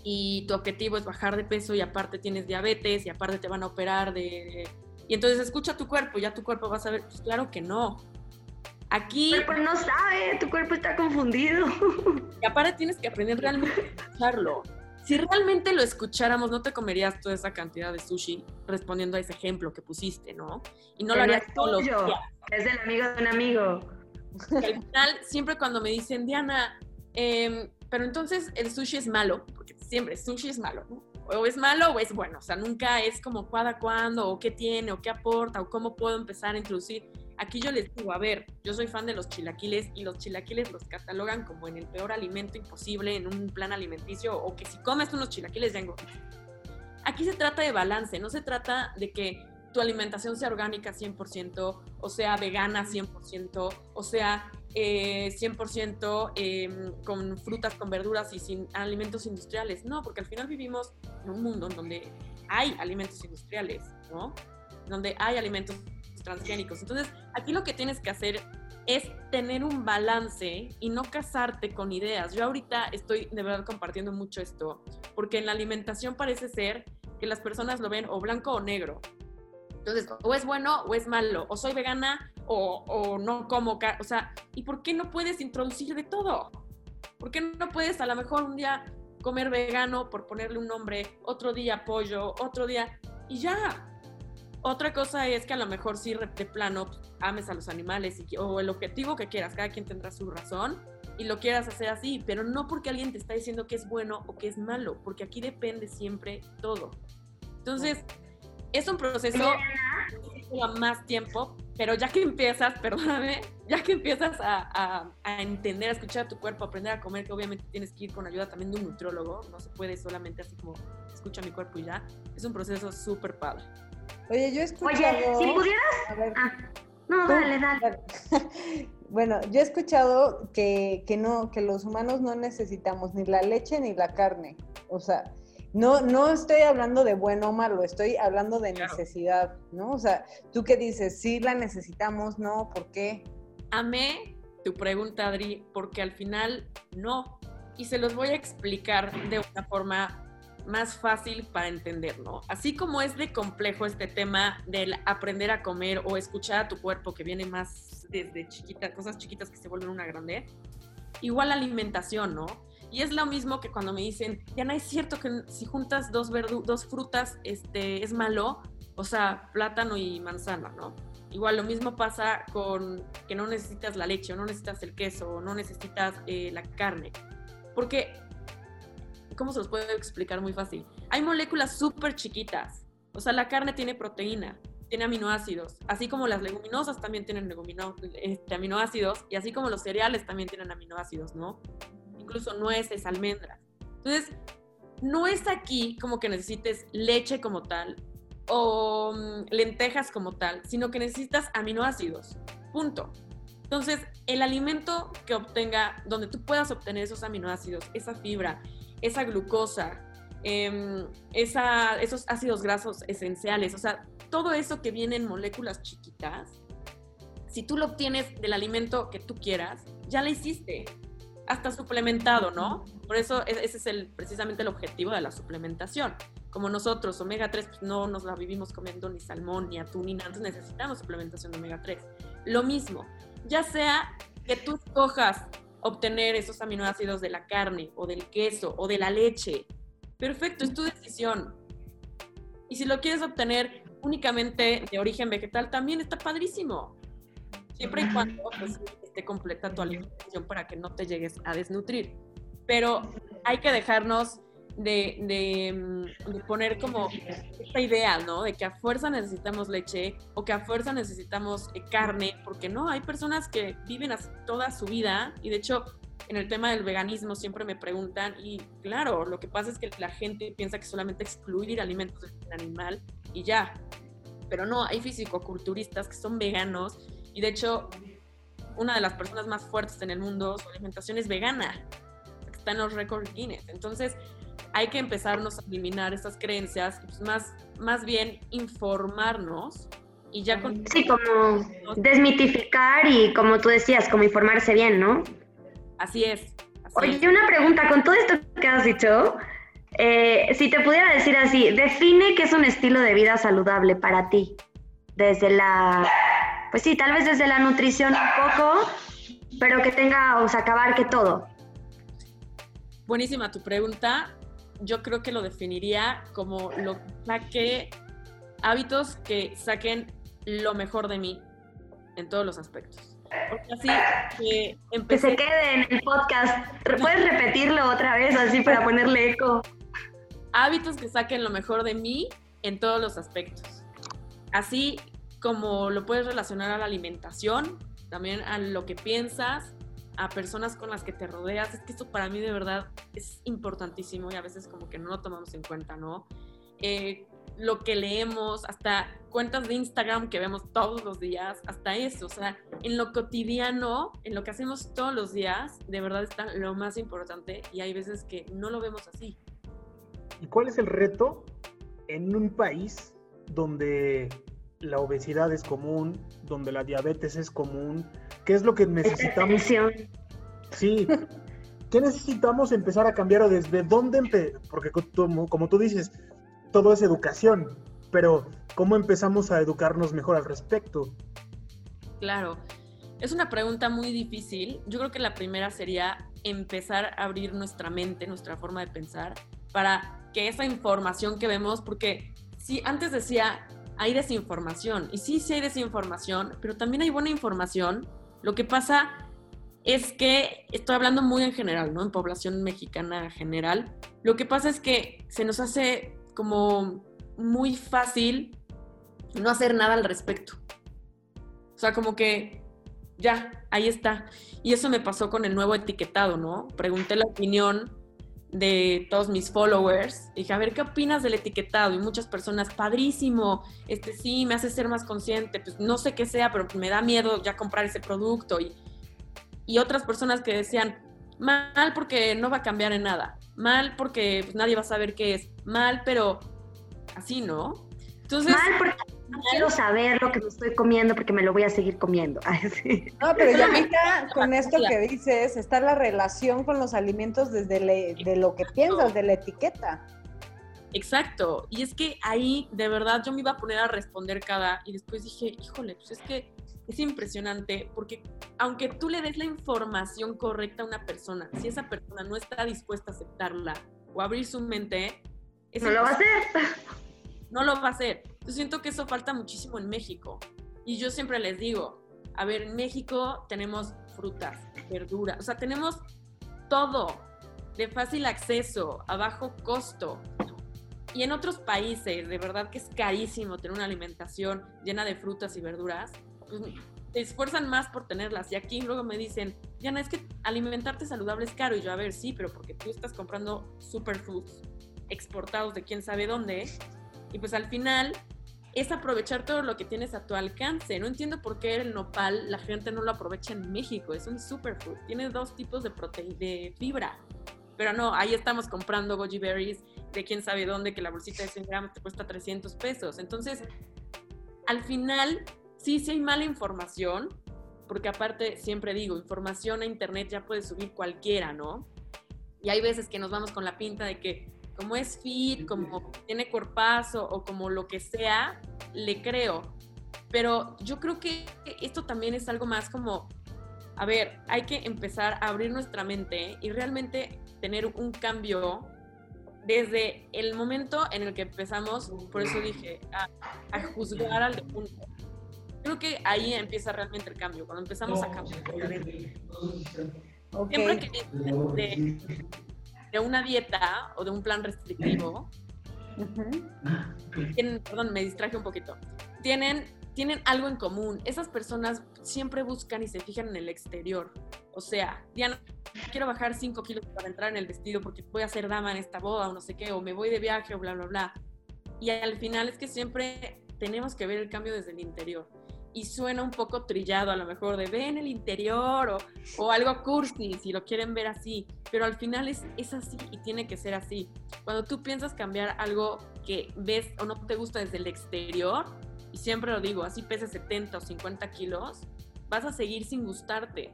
y tu objetivo es bajar de peso y aparte tienes diabetes y aparte te van a operar de... Y entonces escucha tu cuerpo, ya tu cuerpo va a saber, pues claro que no, Aquí. Tu cuerpo no sabe, tu cuerpo está confundido. Y aparte tienes que aprender realmente a escucharlo. Si realmente lo escucháramos, no te comerías toda esa cantidad de sushi respondiendo a ese ejemplo que pusiste, ¿no? Y no lo harías todos Es el amigo de un amigo. al final, siempre cuando me dicen, Diana, em, pero entonces el sushi es malo, porque siempre sushi es malo, ¿no? O es malo o es bueno, o sea, nunca es como cada cuándo, o qué tiene, o qué aporta, o cómo puedo empezar a introducir Aquí yo les digo, a ver, yo soy fan de los chilaquiles y los chilaquiles los catalogan como en el peor alimento imposible en un plan alimenticio o que si comes unos chilaquiles ya Aquí se trata de balance, no se trata de que tu alimentación sea orgánica 100% o sea vegana 100% o sea 100% eh, em, con frutas, con verduras y sin alimentos industriales. No, porque al final vivimos en un mundo en donde hay alimentos industriales, ¿no? Donde hay alimentos transgénicos. Entonces, aquí lo que tienes que hacer es tener un balance y no casarte con ideas. Yo ahorita estoy de verdad compartiendo mucho esto, porque en la alimentación parece ser que las personas lo ven o blanco o negro. Entonces, o es bueno o es malo, o soy vegana o, no como, o sea, ¿y por qué no puedes introducir de todo? ¿Por qué no puedes a lo mejor un día comer vegano por ponerle un nombre, otro día pollo, otro día, y ya, otra cosa es que a lo mejor sí de plano ames a los animales o el objetivo que quieras, cada quien tendrá su razón y lo quieras hacer así, pero no porque alguien te está diciendo que es bueno o que es malo, porque aquí depende siempre todo. Entonces, es un proceso que lleva más tiempo, pero ya que empiezas, <laughs> perdóname, ya que empiezas a, a, entender, a escuchar a tu cuerpo, a aprender a comer, que obviamente tienes que ir con ayuda también de un nutriólogo, no se puede solamente así como escucha mi cuerpo y ya, es un proceso súper padre. Oye, yo he escuchado... Oye, si pudieras... Ah, no, dale, dale. <laughs> bueno, yo he escuchado que, que, no, que los humanos no necesitamos ni la leche ni la carne. O sea, no, no estoy hablando de bueno o malo, estoy hablando de necesidad, ¿no? O sea, tú qué dices, sí la necesitamos, no, ¿por qué? Amé tu pregunta, Adri, porque al final no. Y se los voy a explicar de una forma más fácil para entender, ¿no? Así como es de complejo este tema del aprender a comer o escuchar a tu cuerpo, que viene más desde chiquita, cosas chiquitas que se vuelven una grande, igual la alimentación, ¿no? Y es lo mismo que cuando me dicen, ya no es cierto que si juntas dos, dos frutas este, es malo, o sea, plátano y manzana, ¿no? Igual lo mismo pasa con que no necesitas la leche, o no necesitas el queso, o no necesitas eh, la carne. Porque ¿cómo se los puedo explicar muy fácil? Hay moléculas súper chiquitas. O sea, la carne tiene proteína, tiene aminoácidos, así como las leguminosas también tienen este, aminoácidos, y así como los cereales también tienen aminoácidos, ¿no? Incluso nueces, almendras. Entonces, no es aquí como que necesites leche como tal o mm, lentejas como tal, sino que necesitas aminoácidos. Punto. Entonces, el alimento que obtenga, donde tú puedas obtener esos aminoácidos, esa fibra, esa glucosa, em, esos ácidos grasos esenciales, o sea, todo eso que viene en moléculas chiquitas, si tú lo obtienes del alimento que tú quieras, ya lo hiciste, hasta suplementado, ¿no? Por eso e, ese es el, precisamente el objetivo de la suplementación. Como nosotros, omega 3, pues no nos la vivimos comiendo ni salmón, ni atún, ni nada, entonces necesitamos suplementación de omega 3. Lo mismo, ya sea que tú cojas obtener esos aminoácidos de la carne o del queso o de la leche. Perfecto, es tu decisión. Y si lo quieres obtener únicamente de origen vegetal, también está padrísimo. Siempre y cuando pues, esté completa tu alimentación para que no te llegues a desnutrir. Pero hay que dejarnos de, mm, de, poner como esta idea, ¿no? De que a fuerza necesitamos leche o que a fuerza necesitamos eh, carne, porque no, hay personas que viven así toda su vida y de hecho en el tema del veganismo siempre me preguntan y claro, lo que pasa es que la gente piensa que solamente excluir alimentos del animal y ya, pero no, hay fisicoculturistas que son veganos y de hecho una de las personas más fuertes en el mundo, su alimentación es vegana, está en los récords Guinness. Entonces, hay que empezarnos a eliminar esas creencias, pues más, más bien informarnos y ya con... Sí, como desmitificar y como tú decías, como informarse bien, ¿no? Así es. Oye, una pregunta, con todo esto que has dicho, eh, si te pudiera decir así, define qué es un estilo de vida saludable para ti, desde la, pues sí, tal vez desde la nutrición un poco, pero que tenga, o sea, acabar que todo. Buenísima tu pregunta yo creo que lo definiría como lo saque hábitos que saquen lo mejor de mí en todos los aspectos. así que empecé... Que se quede en el podcast. ¿Puedes repetirlo otra vez así para ponerle eco? Hábitos que saquen lo mejor de mí en todos los aspectos. Así como lo puedes relacionar a la alimentación, también a lo que piensas, a personas con las que te rodeas. Es que esto para mí de verdad es importantísimo y a veces como que no lo tomamos en cuenta, ¿no? Eh, lo que leemos, hasta cuentas de Instagram que vemos todos los días, hasta eso, o sea, en lo cotidiano, en lo que hacemos todos los días, de verdad está lo más importante y hay veces que no lo vemos así. ¿Y cuál es el reto en un país donde la obesidad es común, donde la diabetes es común, ¿Qué es lo que necesitamos? Sí. ¿Qué necesitamos empezar a cambiar o desde dónde? Porque como, como tú dices, todo es educación, pero ¿cómo empezamos a educarnos mejor al respecto? Claro, es una pregunta muy difícil. Yo creo que la primera sería empezar a abrir nuestra mente, nuestra forma de pensar, para que esa información que vemos, porque si antes decía, hay desinformación, y sí, sí hay desinformación, pero también hay buena información lo que pasa es que, estoy hablando muy en general, ¿no? En población mexicana general, lo que pasa es que se nos hace como muy fácil no hacer nada al respecto. O sea, como que ya, ahí está. Y eso me pasó con el nuevo etiquetado, ¿no? Pregunté la opinión de todos mis followers. Dije, a ver, ¿qué opinas del etiquetado? Y muchas personas, padrísimo, este sí, me hace ser más consciente, pues no sé qué sea, pero me da miedo ya comprar ese producto. Y, y otras personas que decían, mal porque no va a cambiar en nada, mal porque pues, nadie va a saber qué es, mal, pero así, ¿no? Entonces, mal porque quiero saber lo que me estoy comiendo porque me lo voy a seguir comiendo. <laughs> No, pero ya <laughs> ahorita con esto que dices, está la relación con los alimentos desde de lo que piensas, de la etiqueta. Exacto. Y es que ahí, de verdad, yo me iba a poner a responder cada, y después dije, híjole, pues es que es impresionante porque aunque tú le des la información correcta a una persona, si esa persona no está dispuesta a aceptarla o abrir su mente, no lo va a hacer. No lo va a hacer. Yo siento que eso falta muchísimo en México. Y yo siempre les digo, a ver, en México tenemos frutas, verduras, o sea, tenemos todo de fácil acceso, a bajo costo. Y en otros países, de verdad que es carísimo tener una alimentación llena de frutas y verduras, pues se esfuerzan más por tenerlas. Y aquí luego me dicen, Diana, es que alimentarte saludable es caro. Y yo, a ver, sí, pero porque tú estás comprando superfoods exportados de quién sabe dónde. Y pues al final es aprovechar todo lo que tienes a tu alcance. No entiendo por qué el nopal la gente no lo aprovecha en México. Es un superfood. Tiene dos tipos de, de fibra. Pero no, ahí estamos comprando goji berries de quién sabe dónde, que la bolsita de 100 gramos te cuesta 300 pesos. Entonces, al final, sí, sí hay mala información, porque aparte, siempre digo, información a internet ya puede subir cualquiera, ¿no? Y hay veces que nos vamos con la pinta de que como es fit, como tiene cuerpazo o como lo que sea, le creo. Pero yo creo que esto también es algo más como, a ver, hay que empezar a abrir nuestra mente y realmente tener un cambio desde el momento en el que empezamos, por eso dije, a, juzgar al de punto. Creo que ahí empieza realmente el cambio, cuando empezamos a cambiar. Siempre que de, de una dieta o de un plan restrictivo, perdón, me distraje un poquito, tienen, tienen algo en común. Esas personas siempre buscan y se fijan en el exterior. O sea, Diana, quiero bajar 5 kilos para entrar en el vestido porque voy a ser dama en esta boda o no sé qué, o me voy de viaje o bla, bla, bla. Y al final es que siempre tenemos que ver el cambio desde el interior y suena un poco trillado a lo mejor de ve en el interior o, o, algo cursi si lo quieren ver así, pero al final es, es así y tiene que ser así. Cuando tú piensas cambiar algo que ves o no te gusta desde el exterior, y siempre lo digo, así pesa 70 o 50 kilos, vas a seguir sin gustarte.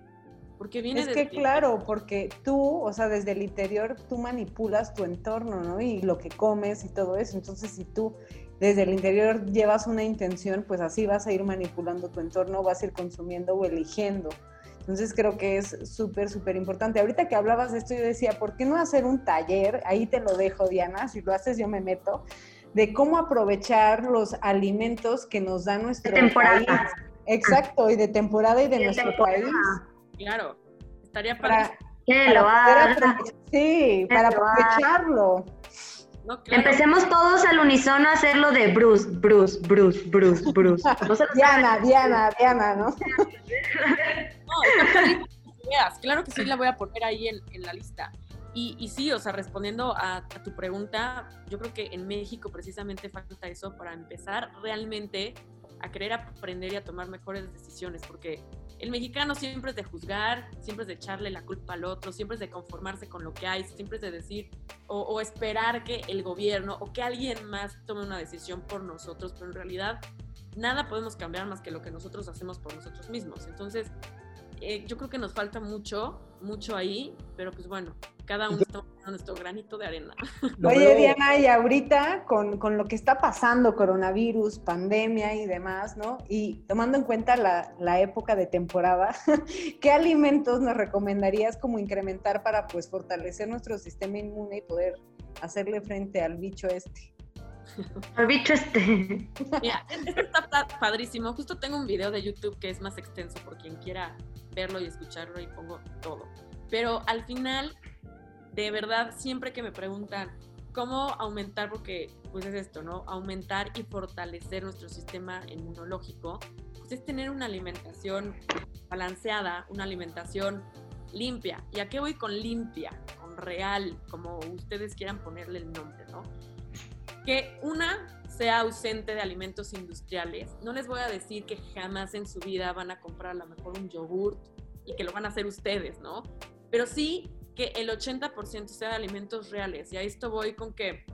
Porque viene es que claro, porque tú, o sea, desde el interior tú manipulas tu entorno, ¿no? Y lo que comes y todo eso. Entonces, si tú desde el interior llevas una intención, pues así vas a ir manipulando tu entorno, vas a ir consumiendo o eligiendo. Entonces creo que es súper, súper importante. Ahorita que hablabas de esto, yo decía, ¿por qué no hacer un taller? Ahí te lo dejo, Diana, si lo haces yo me meto, de cómo aprovechar los alimentos que nos da nuestro país. Exacto, y de temporada y de, nuestro país. Claro, estaría para... para, sí, para aprovecharlo. Empecemos todos al unísono a hacerlo de Bruce, Bruce, Bruce, Bruce, Bruce. <laughs> Diana, Diana, Diana, ¿no? no, claro que sí la voy a poner ahí en, la lista. Y, y, sí, o sea, respondiendo a, a, tu pregunta, yo creo que en México precisamente falta eso para empezar realmente a querer aprender y a tomar mejores decisiones, porque el mexicano siempre es de juzgar, siempre es de echarle la culpa al otro, siempre es de conformarse con lo que hay, siempre es de decir o, esperar que el gobierno o que alguien más tome una decisión por nosotros, pero en realidad nada podemos cambiar más que lo que nosotros hacemos por nosotros mismos. Entonces, eh, yo creo que nos falta mucho, mucho ahí, pero pues bueno, cada uno está poniendo nuestro granito de arena. <laughs> Oye, Diana, y ahorita con, con, lo que está pasando, coronavirus, pandemia y demás, ¿no? Y tomando en cuenta la, la época de temporada, <laughs> ¿qué alimentos nos recomendarías como incrementar para pues fortalecer nuestro sistema inmune y poder hacerle frente al bicho este? <laughs> Al bicho este. Mira, este está padrísimo. Justo tengo un video de YouTube que es más extenso por quien quiera verlo y escucharlo y pongo todo. Pero al final, de verdad, siempre que me preguntan cómo aumentar, porque pues es esto, ¿no? Aumentar y fortalecer nuestro sistema inmunológico, pues es tener una alimentación balanceada, una alimentación limpia. ¿Y a qué voy con limpia? Con real, como ustedes quieran ponerle el nombre, ¿no? Que una sea ausente de alimentos industriales. No les voy a decir que jamás en su vida van a comprar a lo mejor un yogurt y que lo van a hacer ustedes, ¿no? Pero sí que el 80% sea de alimentos reales. Y a esto voy con que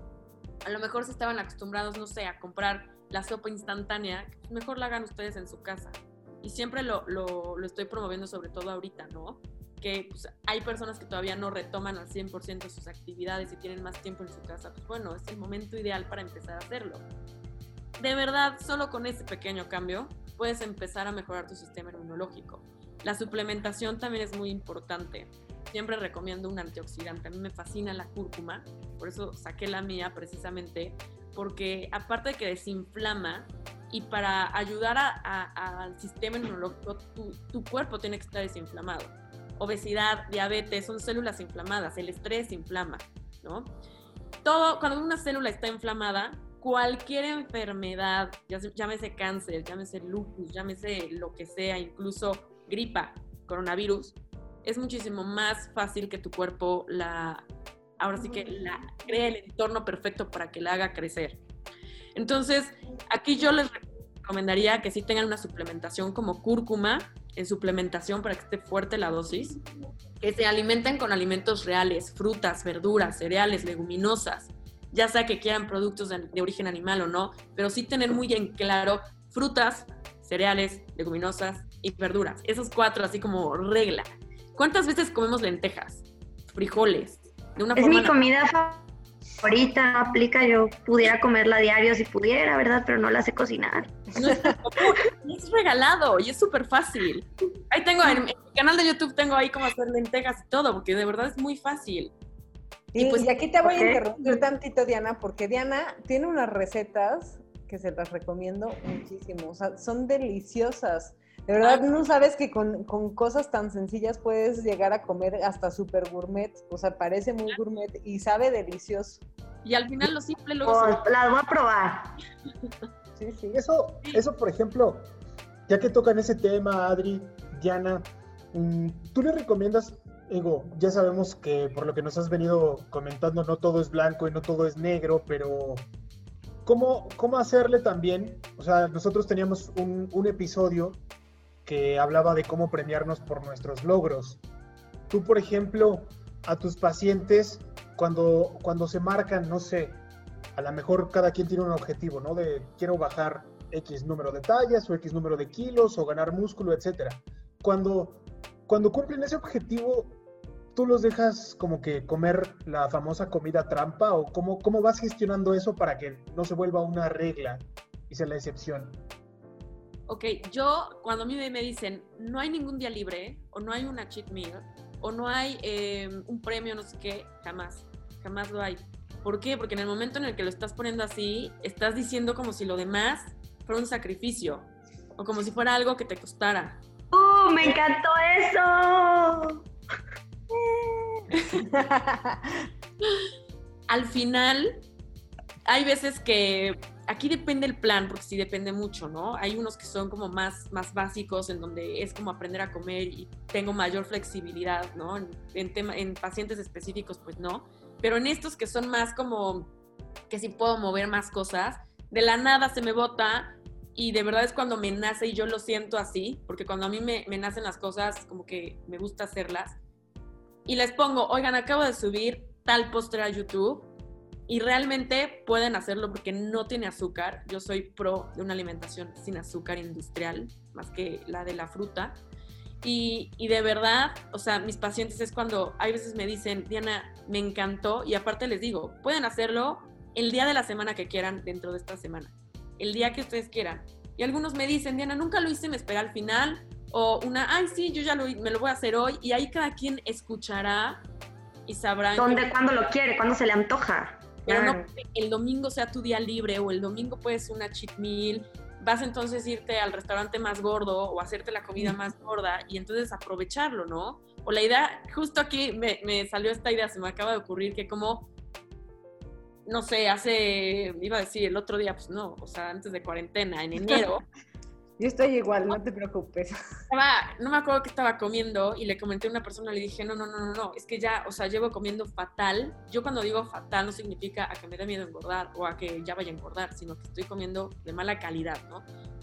a lo mejor si estaban acostumbrados, no sé, a comprar la sopa instantánea, mejor la hagan ustedes en su casa. Y siempre lo, lo, lo estoy promoviendo sobre todo ahorita, ¿no? Que pues, hay personas que todavía no retoman al 100% sus actividades y tienen más tiempo en su casa. Pues bueno, es el momento ideal para empezar a hacerlo. De verdad, solo con ese pequeño cambio puedes empezar a mejorar tu sistema inmunológico. La suplementación también es muy importante. Siempre recomiendo un antioxidante. A mí me fascina la cúrcuma, por eso saqué la mía precisamente, porque aparte de que desinflama y para ayudar al sistema inmunológico, tu, tu cuerpo tiene que estar desinflamado. Obesidad, diabetes, son células inflamadas, el estrés inflama, ¿no? Todo, cuando una célula está inflamada, cualquier enfermedad, llámese cáncer, llámese lupus, llámese lo que sea, incluso gripa, coronavirus, es muchísimo más fácil que tu cuerpo la, ahora sí que la cree el entorno perfecto para que la haga crecer. Entonces, aquí yo les recomendaría que sí tengan una suplementación como cúrcuma en suplementación para que esté fuerte la dosis, que se alimenten con alimentos reales, frutas, verduras, cereales, leguminosas, ya sea que quieran productos de, de origen animal o no, pero sí tener muy en claro frutas, cereales, leguminosas y verduras. Esos cuatro así como regla. ¿Cuántas veces comemos lentejas, frijoles? De una es mi comida favorita, aplica, yo pudiera comerla diario si pudiera, ¿verdad? Pero no la sé cocinar. <laughs> es, regalado y es súper fácil. Ahí tengo, en, mi canal de YouTube tengo ahí cómo hacer lentejas y todo, porque de verdad es muy fácil. Y, pues, aquí te voy a interrumpir tantito, Diana, porque Diana tiene unas recetas que se las recomiendo muchísimo. O sea, son deliciosas. De verdad, no sabes que con, cosas tan sencillas puedes llegar a comer hasta super gourmet. O sea, parece muy gourmet y sabe delicioso. Y al final lo simple luego pues, Las voy a probar. Sí, sí. Eso, eso, por ejemplo, ya que tocan ese tema, Adri, Diana, mm, ¿tú le recomiendas Ego, ya sabemos que por lo que nos has venido comentando, no todo es blanco y no todo es negro, pero ¿cómo, cómo hacerle también? O sea, nosotros teníamos un, un episodio que hablaba de cómo premiarnos por nuestros logros. Tú, por ejemplo, a tus pacientes, cuando, cuando se marcan, no sé, a lo mejor cada quien tiene un objetivo, ¿no? De quiero bajar X número de tallas o X número de kilos o ganar músculo, etcétera. Cuando, cuando cumplen ese objetivo, tú los dejas como que comer la famosa comida trampa o cómo, cómo vas gestionando eso para que no se vuelva una regla y sea la excepción? Ok, yo cuando a mí me dicen no hay ningún día libre o no hay una cheat meal o no hay em, un premio, no sé qué, jamás, jamás lo hay. ¿Por qué? Porque en el momento en el que lo estás poniendo así, estás diciendo como si lo demás fuera un sacrificio o como si fuera algo que te costara. ¡Uh, me encantó eso! <laughs> Al final, hay veces que aquí depende el plan, porque sí depende mucho, ¿no? Hay unos que son como más, más básicos, en donde es como aprender a comer y tengo mayor flexibilidad, ¿no? En, en pacientes específicos, pues no. Pero en estos que son más como que sí puedo mover más cosas, de la nada se me bota y de verdad es cuando me nace y yo lo siento así, porque cuando a mí me, me nacen las cosas, como que me gusta hacerlas y les pongo, oigan, acabo de subir tal postre a YouTube y realmente pueden hacerlo porque no tiene azúcar. Yo soy pro de una alimentación sin azúcar industrial, más que la de la fruta. Y, y, de verdad, o sea, mis pacientes es cuando hay veces me dicen, Diana, me encantó, y aparte les digo, pueden hacerlo el día de la semana que quieran dentro de esta semana, el día que ustedes quieran. Y algunos me dicen, Diana, nunca lo hice, me esperé al final, o una, ay, sí, yo ya lo, me lo voy a hacer hoy, y ahí cada quien escuchará y sabrá. ¿Dónde, cuándo lo quiere, cuándo se le antoja? Pero no el domingo sea tu día libre o el domingo puedes una cheat meal, vas entonces a irte al restaurante más gordo o hacerte la comida más gorda y entonces aprovecharlo, ¿no? O la idea, justo aquí me, me salió esta idea, se me acaba de ocurrir que como, no sé, hace, iba a decir el otro día, pues no, o sea, antes de cuarentena, en enero, <laughs> Yo estoy igual, no te preocupes. <laughs> no me acuerdo qué estaba comiendo y le comenté a una persona, le dije, no, no, no, no, no, es que ya, o sea, llevo comiendo fatal. Yo cuando digo fatal no significa a que me dé miedo engordar o a que ya vaya a engordar, sino que estoy comiendo de mala calidad, ¿no?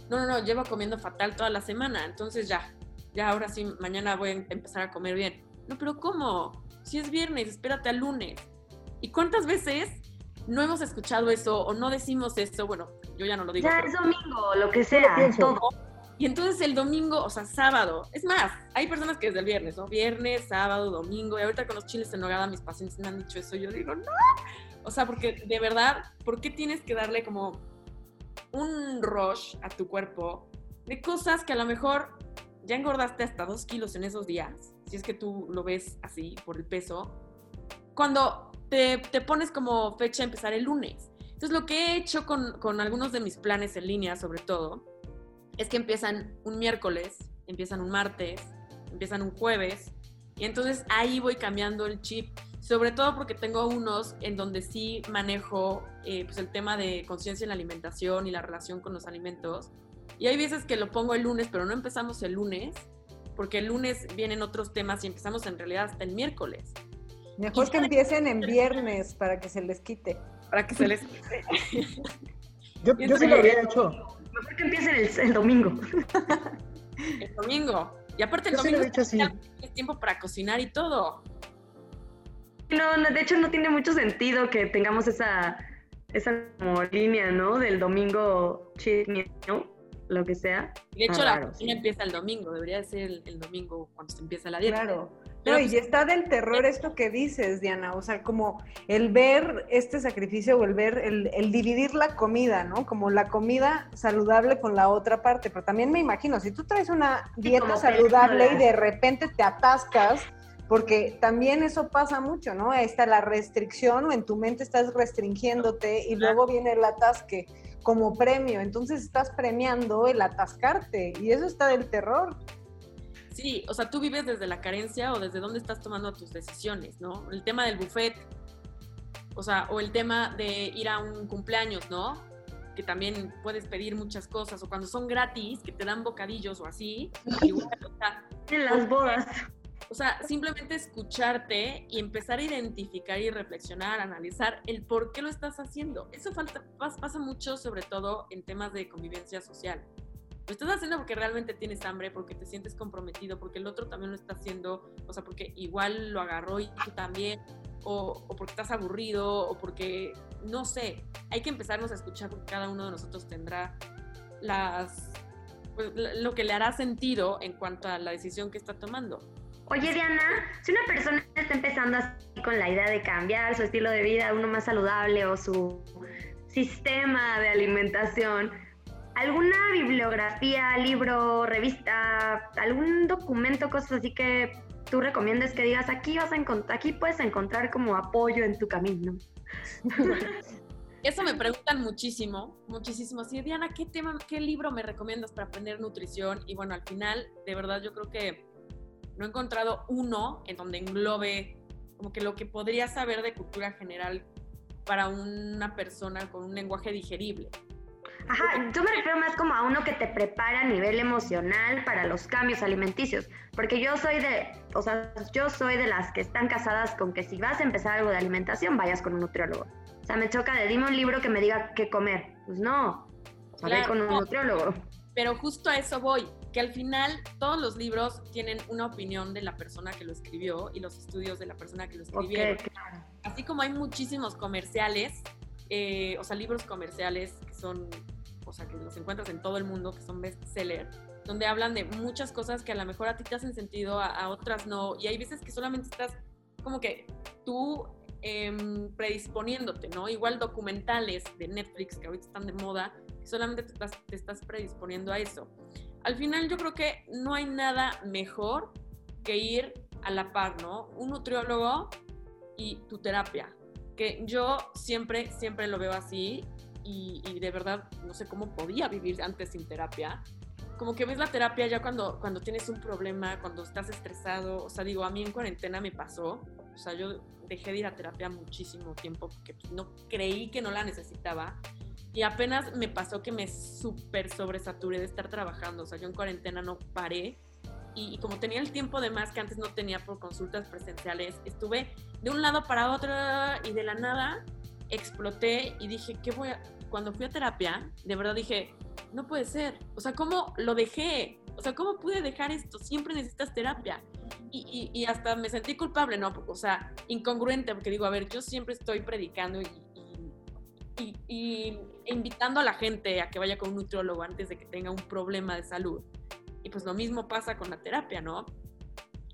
No, no, no, llevo comiendo fatal toda la semana, entonces ya, ya ahora sí, mañana voy a empezar a comer bien. No, pero ¿cómo? Si es viernes, espérate al lunes. ¿Y cuántas veces no hemos escuchado eso o no decimos eso? Bueno, yo ya no lo digo. Ya es domingo, lo que sea, todo. Y entonces el domingo, o sea, sábado, es más, hay personas que desde el viernes, ¿no? Viernes, sábado, domingo, y ahorita con los chiles en nogada mis pacientes me han dicho eso, yo digo, no. O sea, porque de verdad, ¿por qué tienes que darle como un rush a tu cuerpo de cosas que a lo mejor ya engordaste hasta dos kilos en esos días, si es que tú lo ves así por el peso, cuando te, pones como fecha a empezar el lunes? Entonces, lo que he hecho con, con algunos de mis planes en línea, sobre todo, es que empiezan un miércoles, empiezan un martes, empiezan un jueves, y entonces ahí voy cambiando el chip, sobre todo porque tengo unos en donde sí manejo eh, pues el tema de conciencia en la alimentación y la relación con los alimentos. Y hay veces que lo pongo el lunes, pero no empezamos el lunes, porque el lunes vienen otros temas y empezamos en realidad hasta el miércoles. Mejor que empiecen en viernes para que se les quite. Para que se les quite. yo, yo sí lo había hecho. Mejor que empiecen el, domingo. el domingo. Y aparte el domingo es tiempo para cocinar y todo. No, de hecho no tiene mucho sentido que tengamos esa, esa como línea, ¿no? Del domingo cheat ¿no? Lo que sea. De hecho, la cocina empieza el domingo, debería ser el, el, domingo cuando se empieza la dieta. Claro. No, y pues, está del terror esto que dices, Diana, o sea, como el ver este sacrificio o el ver, el, el, dividir la comida, ¿no? Como la comida saludable con la otra parte, pero también me imagino, si tú traes una dieta saludable y de repente te atascas, porque también eso pasa mucho, ¿no? Está la restricción o en tu mente estás restringiéndote y luego viene el atasque como premio, entonces estás premiando el atascarte y eso está del terror. Sí, o sea, tú vives desde la carencia o desde dónde estás tomando tus decisiones, ¿no? El tema del buffet, o sea, o el tema de ir a un cumpleaños, ¿no? Que también puedes pedir muchas cosas, o cuando son gratis, que te dan bocadillos o así. <laughs> Igual, o sea, en las bodas. O sea, simplemente escucharte y empezar a identificar y reflexionar, analizar el por qué lo estás haciendo. Eso falta, pasa mucho, sobre todo en temas de convivencia social lo estás haciendo porque realmente tienes hambre, porque te sientes comprometido, porque el otro también lo está haciendo, o sea, porque igual lo agarró y tú también, o, porque estás aburrido, o porque, no sé, hay que empezarnos a escuchar porque cada uno de nosotros tendrá las, pues, lo que le hará sentido en cuanto a la decisión que está tomando. Oye, Diana, si una persona está empezando así con la idea de cambiar su estilo de vida, uno más saludable o su sistema de alimentación, ¿Alguna bibliografía, libro, revista, algún documento, cosas así que tú recomiendes que digas, aquí vas a encontrar, aquí puedes encontrar como apoyo en tu camino? <laughs> Eso me preguntan muchísimo, muchísimo. Sí, Diana, ¿qué tema, qué libro me recomiendas para aprender nutrición? Y bueno, al final, de verdad, yo creo que no he encontrado uno en donde englobe como que lo que podría saber de cultura general para una persona con un lenguaje digerible. Ajá, yo me refiero más como a uno que te prepara a nivel emocional para los cambios alimenticios, porque yo soy de, o sea, yo soy de las que están casadas con que si vas a empezar algo de alimentación, vayas con un nutriólogo. O sea, me choca de dime un libro que me diga qué comer. Pues no, o con un nutriólogo. Pero justo a eso voy, que al final todos los libros tienen una opinión de la persona que lo escribió y los estudios de la persona que lo escribió. Así como hay muchísimos comerciales, eh, o sea, libros comerciales que son o sea, que los encuentras en todo el mundo, que son bestseller, donde hablan de muchas cosas que a lo mejor a ti te hacen sentido, a, otras no, y hay veces que solamente estás como que tú em, predisponiéndote, ¿no? Igual documentales de Netflix que ahorita están de moda, solamente te estás, te estás predisponiendo a eso. Al final yo creo que no hay nada mejor que ir a la par, ¿no? Un nutriólogo y tu terapia, que yo siempre, siempre lo veo así y, de verdad no sé cómo podía vivir antes sin terapia. Como que ves la terapia ya cuando, cuando tienes un problema, cuando estás estresado. O sea, digo, a mí en cuarentena me pasó. O sea, yo dejé de ir a terapia muchísimo tiempo porque pues, no creí que no la necesitaba. Y apenas me pasó que me súper sobresaturé de estar trabajando. O sea, yo en cuarentena no paré. Y, como tenía el tiempo de más que antes no tenía por consultas presenciales, estuve de un lado para otro y de la nada exploté y dije, ¿qué voy a...? Cuando fui a terapia, de verdad dije, no puede ser. O sea, ¿cómo lo dejé? O sea, ¿cómo pude dejar esto? Siempre necesitas terapia. Y, y, hasta me sentí culpable, ¿no? O sea, incongruente, porque digo, a ver, yo siempre estoy predicando y, y, invitando a la gente a que vaya con un nutriólogo antes de que tenga un problema de salud. Y pues lo mismo pasa con la terapia, ¿no?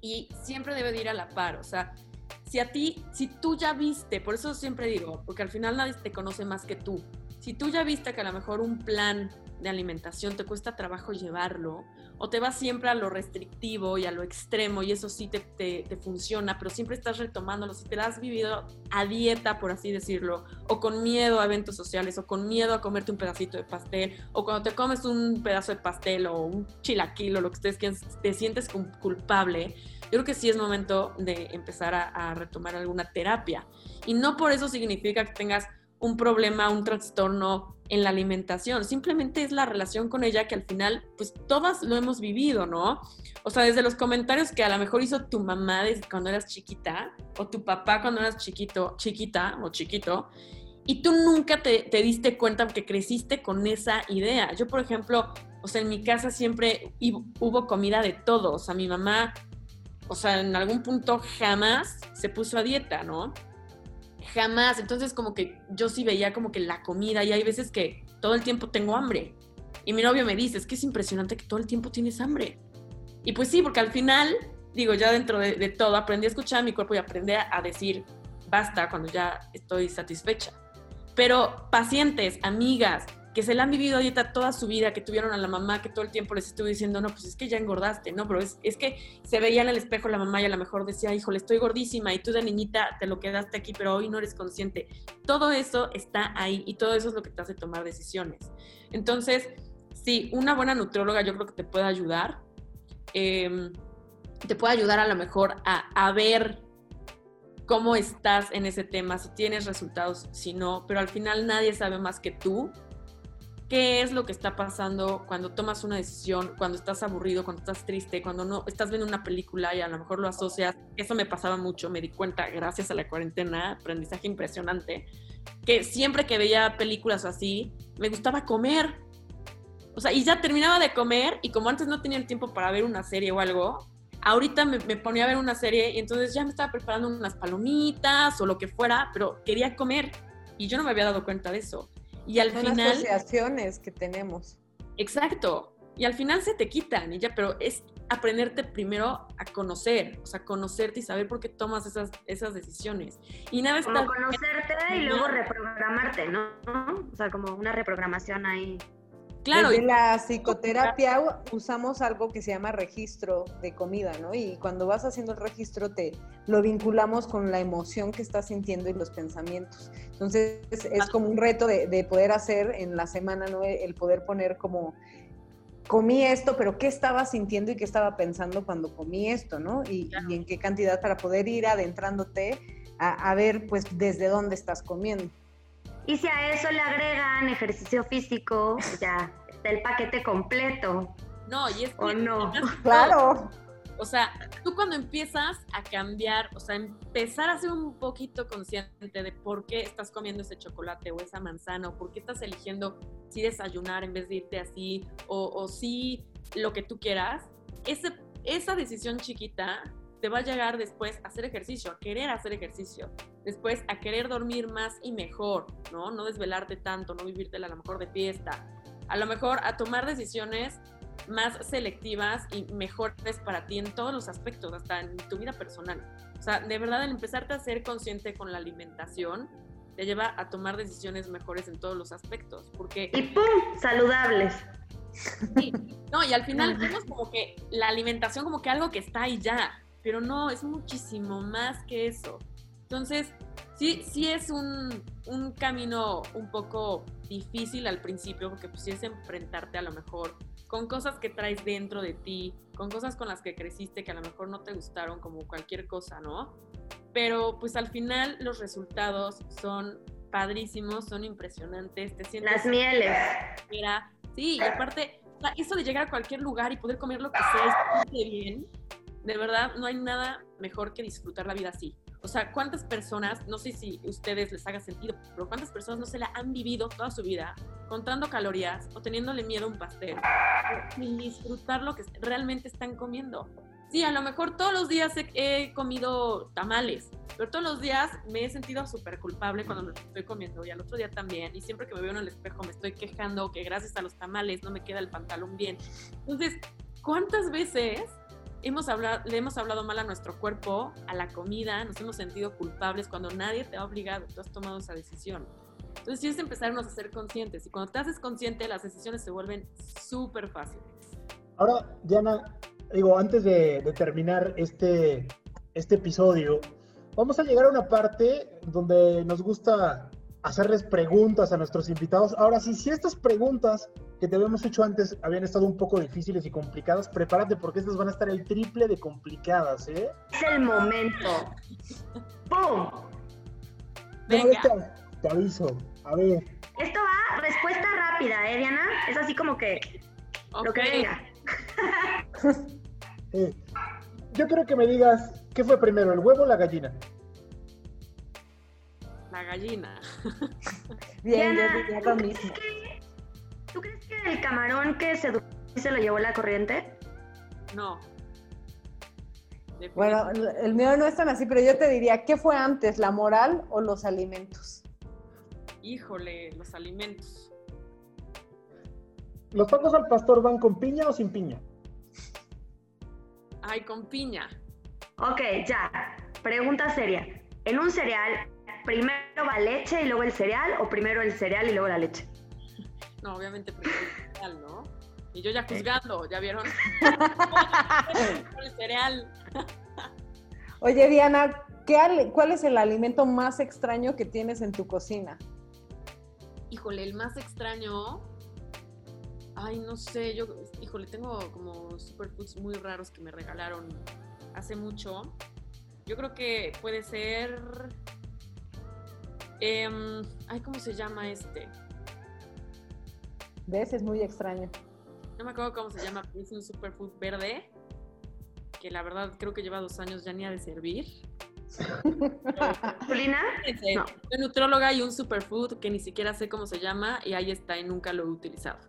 Y siempre debe de ir a la par, o sea, si a ti, si tú ya viste, por eso siempre digo, porque al final nadie te conoce más que tú, si tú ya viste que a lo mejor un plan de alimentación te cuesta trabajo llevarlo, o te vas siempre a lo restrictivo y a lo extremo, y eso sí te, te, funciona, pero siempre estás retomándolo, si te has vivido a dieta, por así decirlo, o con miedo a eventos sociales, o con miedo a comerte un pedacito de pastel, o cuando te comes un pedazo de pastel o un chilaquil lo que ustedes quieran, te sientes culpable, yo creo que sí es momento de empezar a retomar alguna terapia. Y no por eso significa que tengas un problema, un trastorno en la alimentación, simplemente es la relación con ella que al final, pues todas lo hemos vivido, ¿no? O sea, desde los comentarios que a lo mejor hizo tu mamá desde cuando eras chiquita, o tu papá cuando eras chiquito, chiquita o chiquito, y tú nunca te, te diste cuenta que creciste con esa idea. Yo, por ejemplo, o sea, en mi casa siempre hubo comida de todo, o sea, mi mamá, o sea, en algún punto jamás se puso a dieta, ¿no? Jamás. Entonces como que yo sí veía como que la comida y hay veces que todo el tiempo tengo hambre. Y mi novio me dice, es que es impresionante que todo el tiempo tienes hambre. Y pues sí, porque al final, digo, ya dentro de, todo, aprendí a escuchar mi cuerpo y aprendí a decir, basta cuando ya estoy satisfecha. Pero pacientes, amigas, que se la han vivido a dieta toda su vida, que tuvieron a la mamá que todo el tiempo les estuvo diciendo, no, pues es que ya engordaste, ¿no? Pero es, es que se veía en el espejo la mamá y a lo mejor decía, híjole, estoy gordísima y tú de niñita te lo quedaste aquí, pero hoy no eres consciente. Todo eso está ahí y todo eso es lo que te hace tomar decisiones. Entonces, sí, una buena nutrióloga yo creo que te puede ayudar. Em, te puede ayudar a lo mejor a, a ver cómo estás en ese tema, si tienes resultados, si no, pero al final nadie sabe más que tú qué es lo que está pasando cuando tomas una decisión, cuando estás aburrido, cuando estás triste, cuando no estás viendo una película y a lo mejor lo asocias. Eso me pasaba mucho, me di cuenta gracias a la cuarentena, aprendizaje impresionante, que siempre que veía películas así, me gustaba comer. O sea, y ya terminaba de comer y como antes no tenía el tiempo para ver una serie o algo, ahorita me, me, ponía a ver una serie y entonces ya me estaba preparando unas palomitas o lo que fuera, pero quería comer y yo no me había dado cuenta de eso. Y al Son final... asociaciones que tenemos. Exacto. Y al final se te quitan y ya, pero es aprenderte primero a conocer, o sea, conocerte y saber por qué tomas esas, esas decisiones. Y nada está... Como conocerte y luego reprogramarte, ¿no? O sea, como una reprogramación ahí. Claro. En la psicoterapia usamos algo que se llama registro de comida, ¿no? Y cuando vas haciendo el registro te lo vinculamos con la emoción que estás sintiendo y los pensamientos. Entonces es, como un reto de, poder hacer en la semana, ¿no? El poder poner como comí esto, pero qué estaba sintiendo y qué estaba pensando cuando comí esto, ¿no? Y, en qué cantidad para poder ir adentrándote a, a ver, pues, desde dónde estás comiendo. Y si a eso le agregan ejercicio físico, ya está el paquete completo. No, y es ¿O no? Claro. O sea, tú cuando empiezas a cambiar, o sea, empezar a ser un poquito consciente de por qué estás comiendo ese chocolate o esa manzana, o por qué estás eligiendo si desayunar en vez de irte así, o, o si lo que tú quieras, ese, esa decisión chiquita te va a llegar después a hacer ejercicio, a querer hacer ejercicio, después a querer dormir más y mejor, ¿no? No desvelarte tanto, no vivirte a lo mejor de fiesta, a lo mejor a tomar decisiones más selectivas y mejores para ti en todos los aspectos, hasta en tu vida personal. O sea, de verdad, el empezarte a ser consciente con la alimentación te lleva a tomar decisiones mejores en todos los aspectos, porque... Y ¡pum! Saludables. Sí, no, y al final <laughs> vemos como que la alimentación como que algo que está ahí ya, pero no, es muchísimo más que eso. Entonces, sí, sí es un, un camino un poco difícil al principio, porque pues sí es enfrentarte a lo mejor con cosas que traes dentro de ti, con cosas con las que creciste que a lo mejor no te gustaron, como cualquier cosa, ¿no? Pero pues al final los resultados son padrísimos, son impresionantes, te sientes... Las mieles. Mira, sí, y aparte, eso de llegar a cualquier lugar y poder comer lo que sea bien, de verdad, no hay nada mejor que disfrutar la vida así. O sea, ¿cuántas personas, no sé si a ustedes les haga sentido, pero cuántas personas no se la han vivido toda su vida contando calorías o teniéndole miedo a un pastel sin disfrutar lo que realmente están comiendo? Sí, a lo mejor todos los días he, comido tamales, pero todos los días me he sentido súper culpable cuando me estoy comiendo y al otro día también. Y siempre que me veo en el espejo me estoy quejando que gracias a los tamales no me queda el pantalón bien. Entonces, ¿cuántas veces hemos hablado, le hemos hablado mal a nuestro cuerpo, a la comida, nos hemos sentido culpables cuando nadie te ha obligado, tú has tomado esa decisión. Entonces, sí es empezarnos a ser conscientes y cuando te haces consciente, las decisiones se vuelven súper fáciles. Ahora, Diana, digo, antes de, terminar este, este episodio, vamos a llegar a una parte donde nos gusta hacerles preguntas a nuestros invitados. Ahora sí, si estas preguntas que te habíamos hecho antes habían estado un poco difíciles y complicadas, prepárate porque estas van a estar el triple de complicadas, ¿eh? Es el momento. ¡Pum! Venga. Te, aviso. A ver. Esto va respuesta rápida, ¿eh, Diana? Es así como que lo que venga. <laughs> Eh, yo quiero que me digas, ¿qué fue primero, el huevo o la gallina? La gallina. <laughs> Bien, yo diría lo mismo. ¿Tú crees que el camarón que se se lo llevó la corriente? No. Bueno, el mío no es tan así, pero yo te diría, ¿qué fue antes, la moral o los alimentos? Híjole, los alimentos. ¿Los tacos al pastor van con piña o sin piña? Ay, con piña. Ok, ya. Pregunta seria. En un cereal, ¿primero va leche y luego el cereal o primero el cereal y luego la leche? No, obviamente primero el cereal, ¿no? Y yo ya juzgando, ¿ya vieron? <laughs> el cereal. Oye, Diana, ¿qué, ¿cuál es el alimento más extraño que tienes en tu cocina? Híjole, el más extraño, Ay, no sé, yo, híjole, tengo como superfoods muy raros que me regalaron hace mucho. Yo creo que puede ser. Em, ay, ¿cómo se llama este? ¿Ves? Es muy extraño. No me acuerdo cómo se llama, es un superfood verde. Que la verdad creo que lleva dos años ya ni ha de servir. <laughs> ¿Julina? No. Soy nutróloga y un superfood que ni siquiera sé cómo se llama y ahí está y nunca lo he utilizado.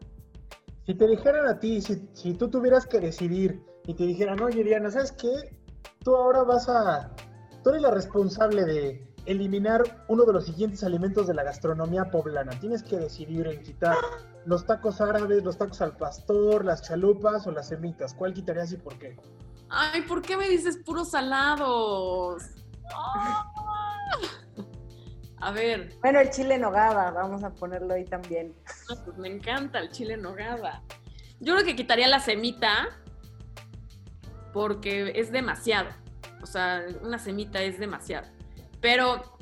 Si te dijeran a ti, si, si tú tuvieras que decidir y te dijeran, oye Diana, ¿sabes qué? Tú ahora vas a... Tú eres la responsable de eliminar uno de los siguientes alimentos de la gastronomía poblana. Tienes que decidir en quitar los tacos árabes, los tacos al pastor, las chalupas o las semitas. ¿Cuál quitarías y por qué? Ay, ¿por qué me dices puros salados? A ver. Bueno, el chile nogada, vamos a ponerlo ahí también. pues me encanta el chile nogada. Yo creo que quitaría la semita porque es demasiado. O sea, una semita es demasiado. Pero,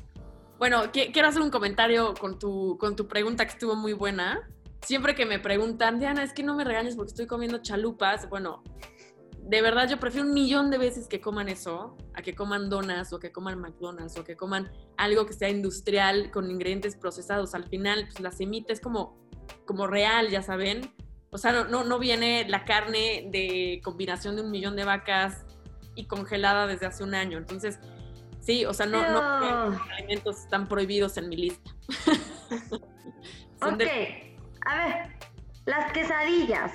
bueno, quiero hacer un comentario con tu, con tu pregunta que estuvo muy buena. Siempre que me preguntan, Diana, es que no me regañes porque estoy comiendo chalupas. Bueno, de verdad yo prefiero un millón de veces que coman eso a que coman donas o que coman McDonald's o que coman algo que sea industrial con ingredientes procesados. Al final, pues la semita es como, como real, ya saben. O sea, no, no, no viene la carne de combinación de un millón de vacas y congelada desde hace un año. Entonces, sí, o sea, no, no, alimentos están prohibidos en mi lista. <laughs> a ver, las quesadillas.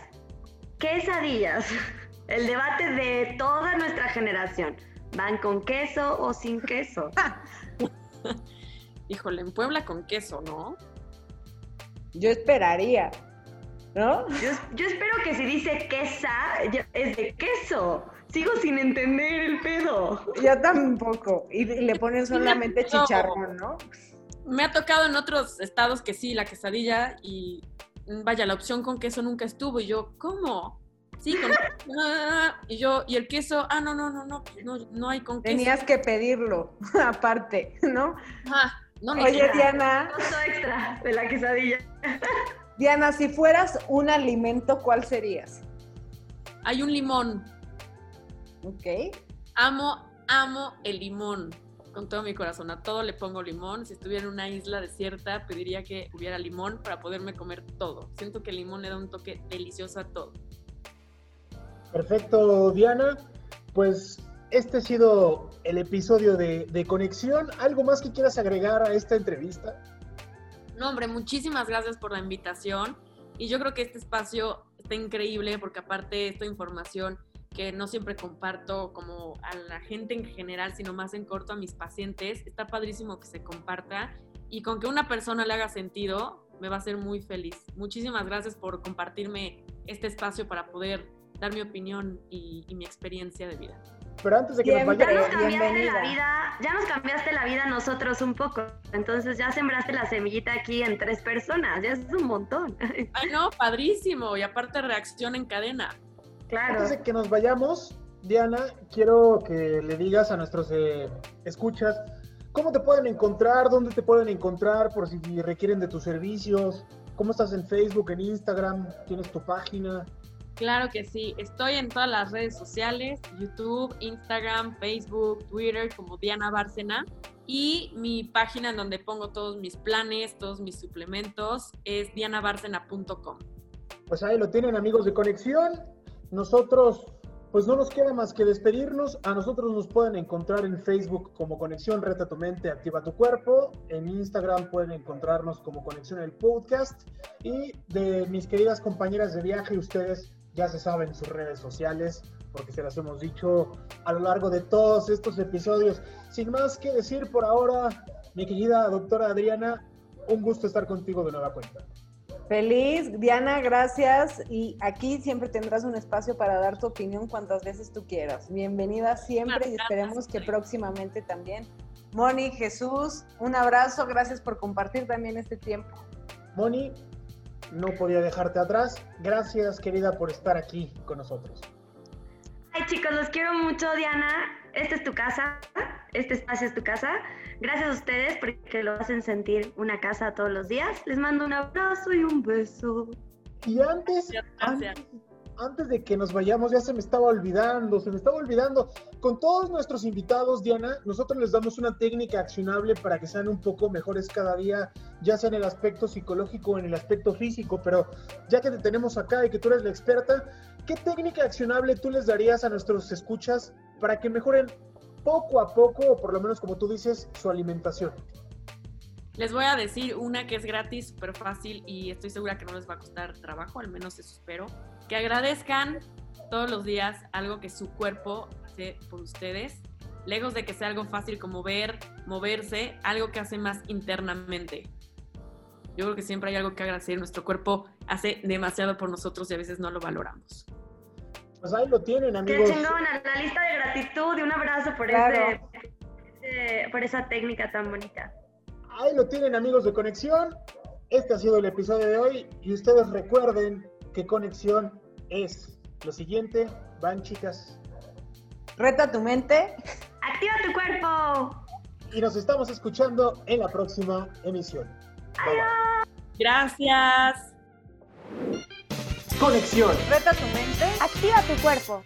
Quesadillas. <laughs> El debate de toda nuestra generación. ¿Van con queso o sin queso? <laughs> Híjole, en Puebla con queso, ¿no? Yo esperaría, ¿no? Yo, espero que si dice quesa, es de queso. Sigo sin entender el pedo. Yo tampoco. Y le ponen <laughs> solamente chicharrón, ¿no? Me ha tocado en otros estados que sí, la quesadilla y vaya, la opción con queso nunca estuvo. Y yo, ¿cómo? Sí, con... <laughs> y yo, y el queso, ah, no, no, no, no, no, no hay con queso. Tenías que pedirlo, <laughs> aparte, ¿no? Ah, no, Oye, Diana. Extra de la quesadilla. <laughs> Diana, si fueras un alimento, ¿cuál serías? Hay un limón. Ok. Amo, amo el limón. Con todo mi corazón. A todo le pongo limón. Si estuviera en una isla desierta, pediría que hubiera limón para poderme comer todo. Siento que el limón le da un toque delicioso a todo. Perfecto, Diana. Pues este ha sido el episodio de, de Conexión. ¿Algo más que quieras agregar a esta entrevista? No, hombre, muchísimas gracias por la invitación. Y yo creo que este espacio está increíble porque aparte esta información que no siempre comparto como a la gente en general, sino más en corto a mis pacientes, está padrísimo que se comparta y con que una persona le haga sentido, me va a hacer muy feliz. Muchísimas gracias por compartirme este espacio para poder dar mi opinión y, y mi experiencia de vida. Pero antes de que Bien, nos ya vaya, nos cambiaste bienvenida. la vida, ya nos cambiaste la vida a nosotros un poco. Entonces ya sembraste la semillita aquí en tres personas, ya es un montón. Ay, no, padrísimo. Y aparte reacción en cadena. Claro. antes de que nos vayamos, Diana, quiero que le digas a nuestros eh, escuchas cómo te pueden encontrar, dónde te pueden encontrar, por si requieren de tus servicios, cómo estás en Facebook, en Instagram, tienes tu página. Claro que sí, estoy en todas las redes sociales, YouTube, Instagram, Facebook, Twitter como Diana Bárcena y mi página en donde pongo todos mis planes, todos mis suplementos es dianabárcena.com. Pues ahí lo tienen amigos de Conexión. Nosotros, pues no nos queda más que despedirnos. A nosotros nos pueden encontrar en Facebook como Conexión Reta tu Mente, Activa tu Cuerpo. En Instagram pueden encontrarnos como Conexión el Podcast. Y de mis queridas compañeras de viaje, ustedes ya se saben sus redes sociales, porque se las hemos dicho a lo largo de todos estos episodios. Sin más que decir por ahora, mi querida doctora Adriana, un gusto estar contigo de nueva cuenta. Feliz, Diana, gracias. Y aquí siempre tendrás un espacio para dar tu opinión cuantas veces tú quieras. Bienvenida siempre y esperemos que próximamente también. Moni, Jesús, un abrazo, gracias por compartir también este tiempo. Moni, no podía dejarte atrás. Gracias, querida, por estar aquí con nosotros. Ay chicos, los quiero mucho, Diana. Esta es tu casa, este espacio es tu casa. Gracias a ustedes porque lo hacen sentir una casa todos los días. Les mando un abrazo y un beso. Y antes, antes de que nos vayamos, ya se me estaba olvidando, se me estaba olvidando. Con todos nuestros invitados, Diana, nosotros les damos una técnica accionable para que sean un poco mejores cada día, ya sea en el aspecto psicológico o en el aspecto físico. Pero ya que te tenemos acá y que tú eres la experta, ¿qué técnica accionable tú les darías a nuestros escuchas para que mejoren poco a poco, o por lo menos como tú dices, su alimentación? Les voy a decir una que es gratis, súper fácil y estoy segura que no les va a costar trabajo, al menos eso espero. Que agradezcan todos los días algo que su cuerpo hace por ustedes, lejos de que sea algo fácil como ver, moverse, algo que hace más internamente. Yo creo que siempre hay algo que agradecer. Nuestro cuerpo hace demasiado por nosotros y a veces no lo valoramos. Pues ahí lo tienen, Qué amigos. chingona, la lista de gratitud y un abrazo por, Claro. ese- ese- por esa técnica tan bonita. Ahí lo tienen amigos de Conexión. Este ha sido el episodio de hoy y ustedes recuerden que Conexión es lo siguiente. Van chicas Reta tu mente. ¡Activa tu cuerpo! y nos estamos escuchando en la próxima emisión. Bye, bye. Gracias. Conexión. Reta tu mente. Activa tu cuerpo.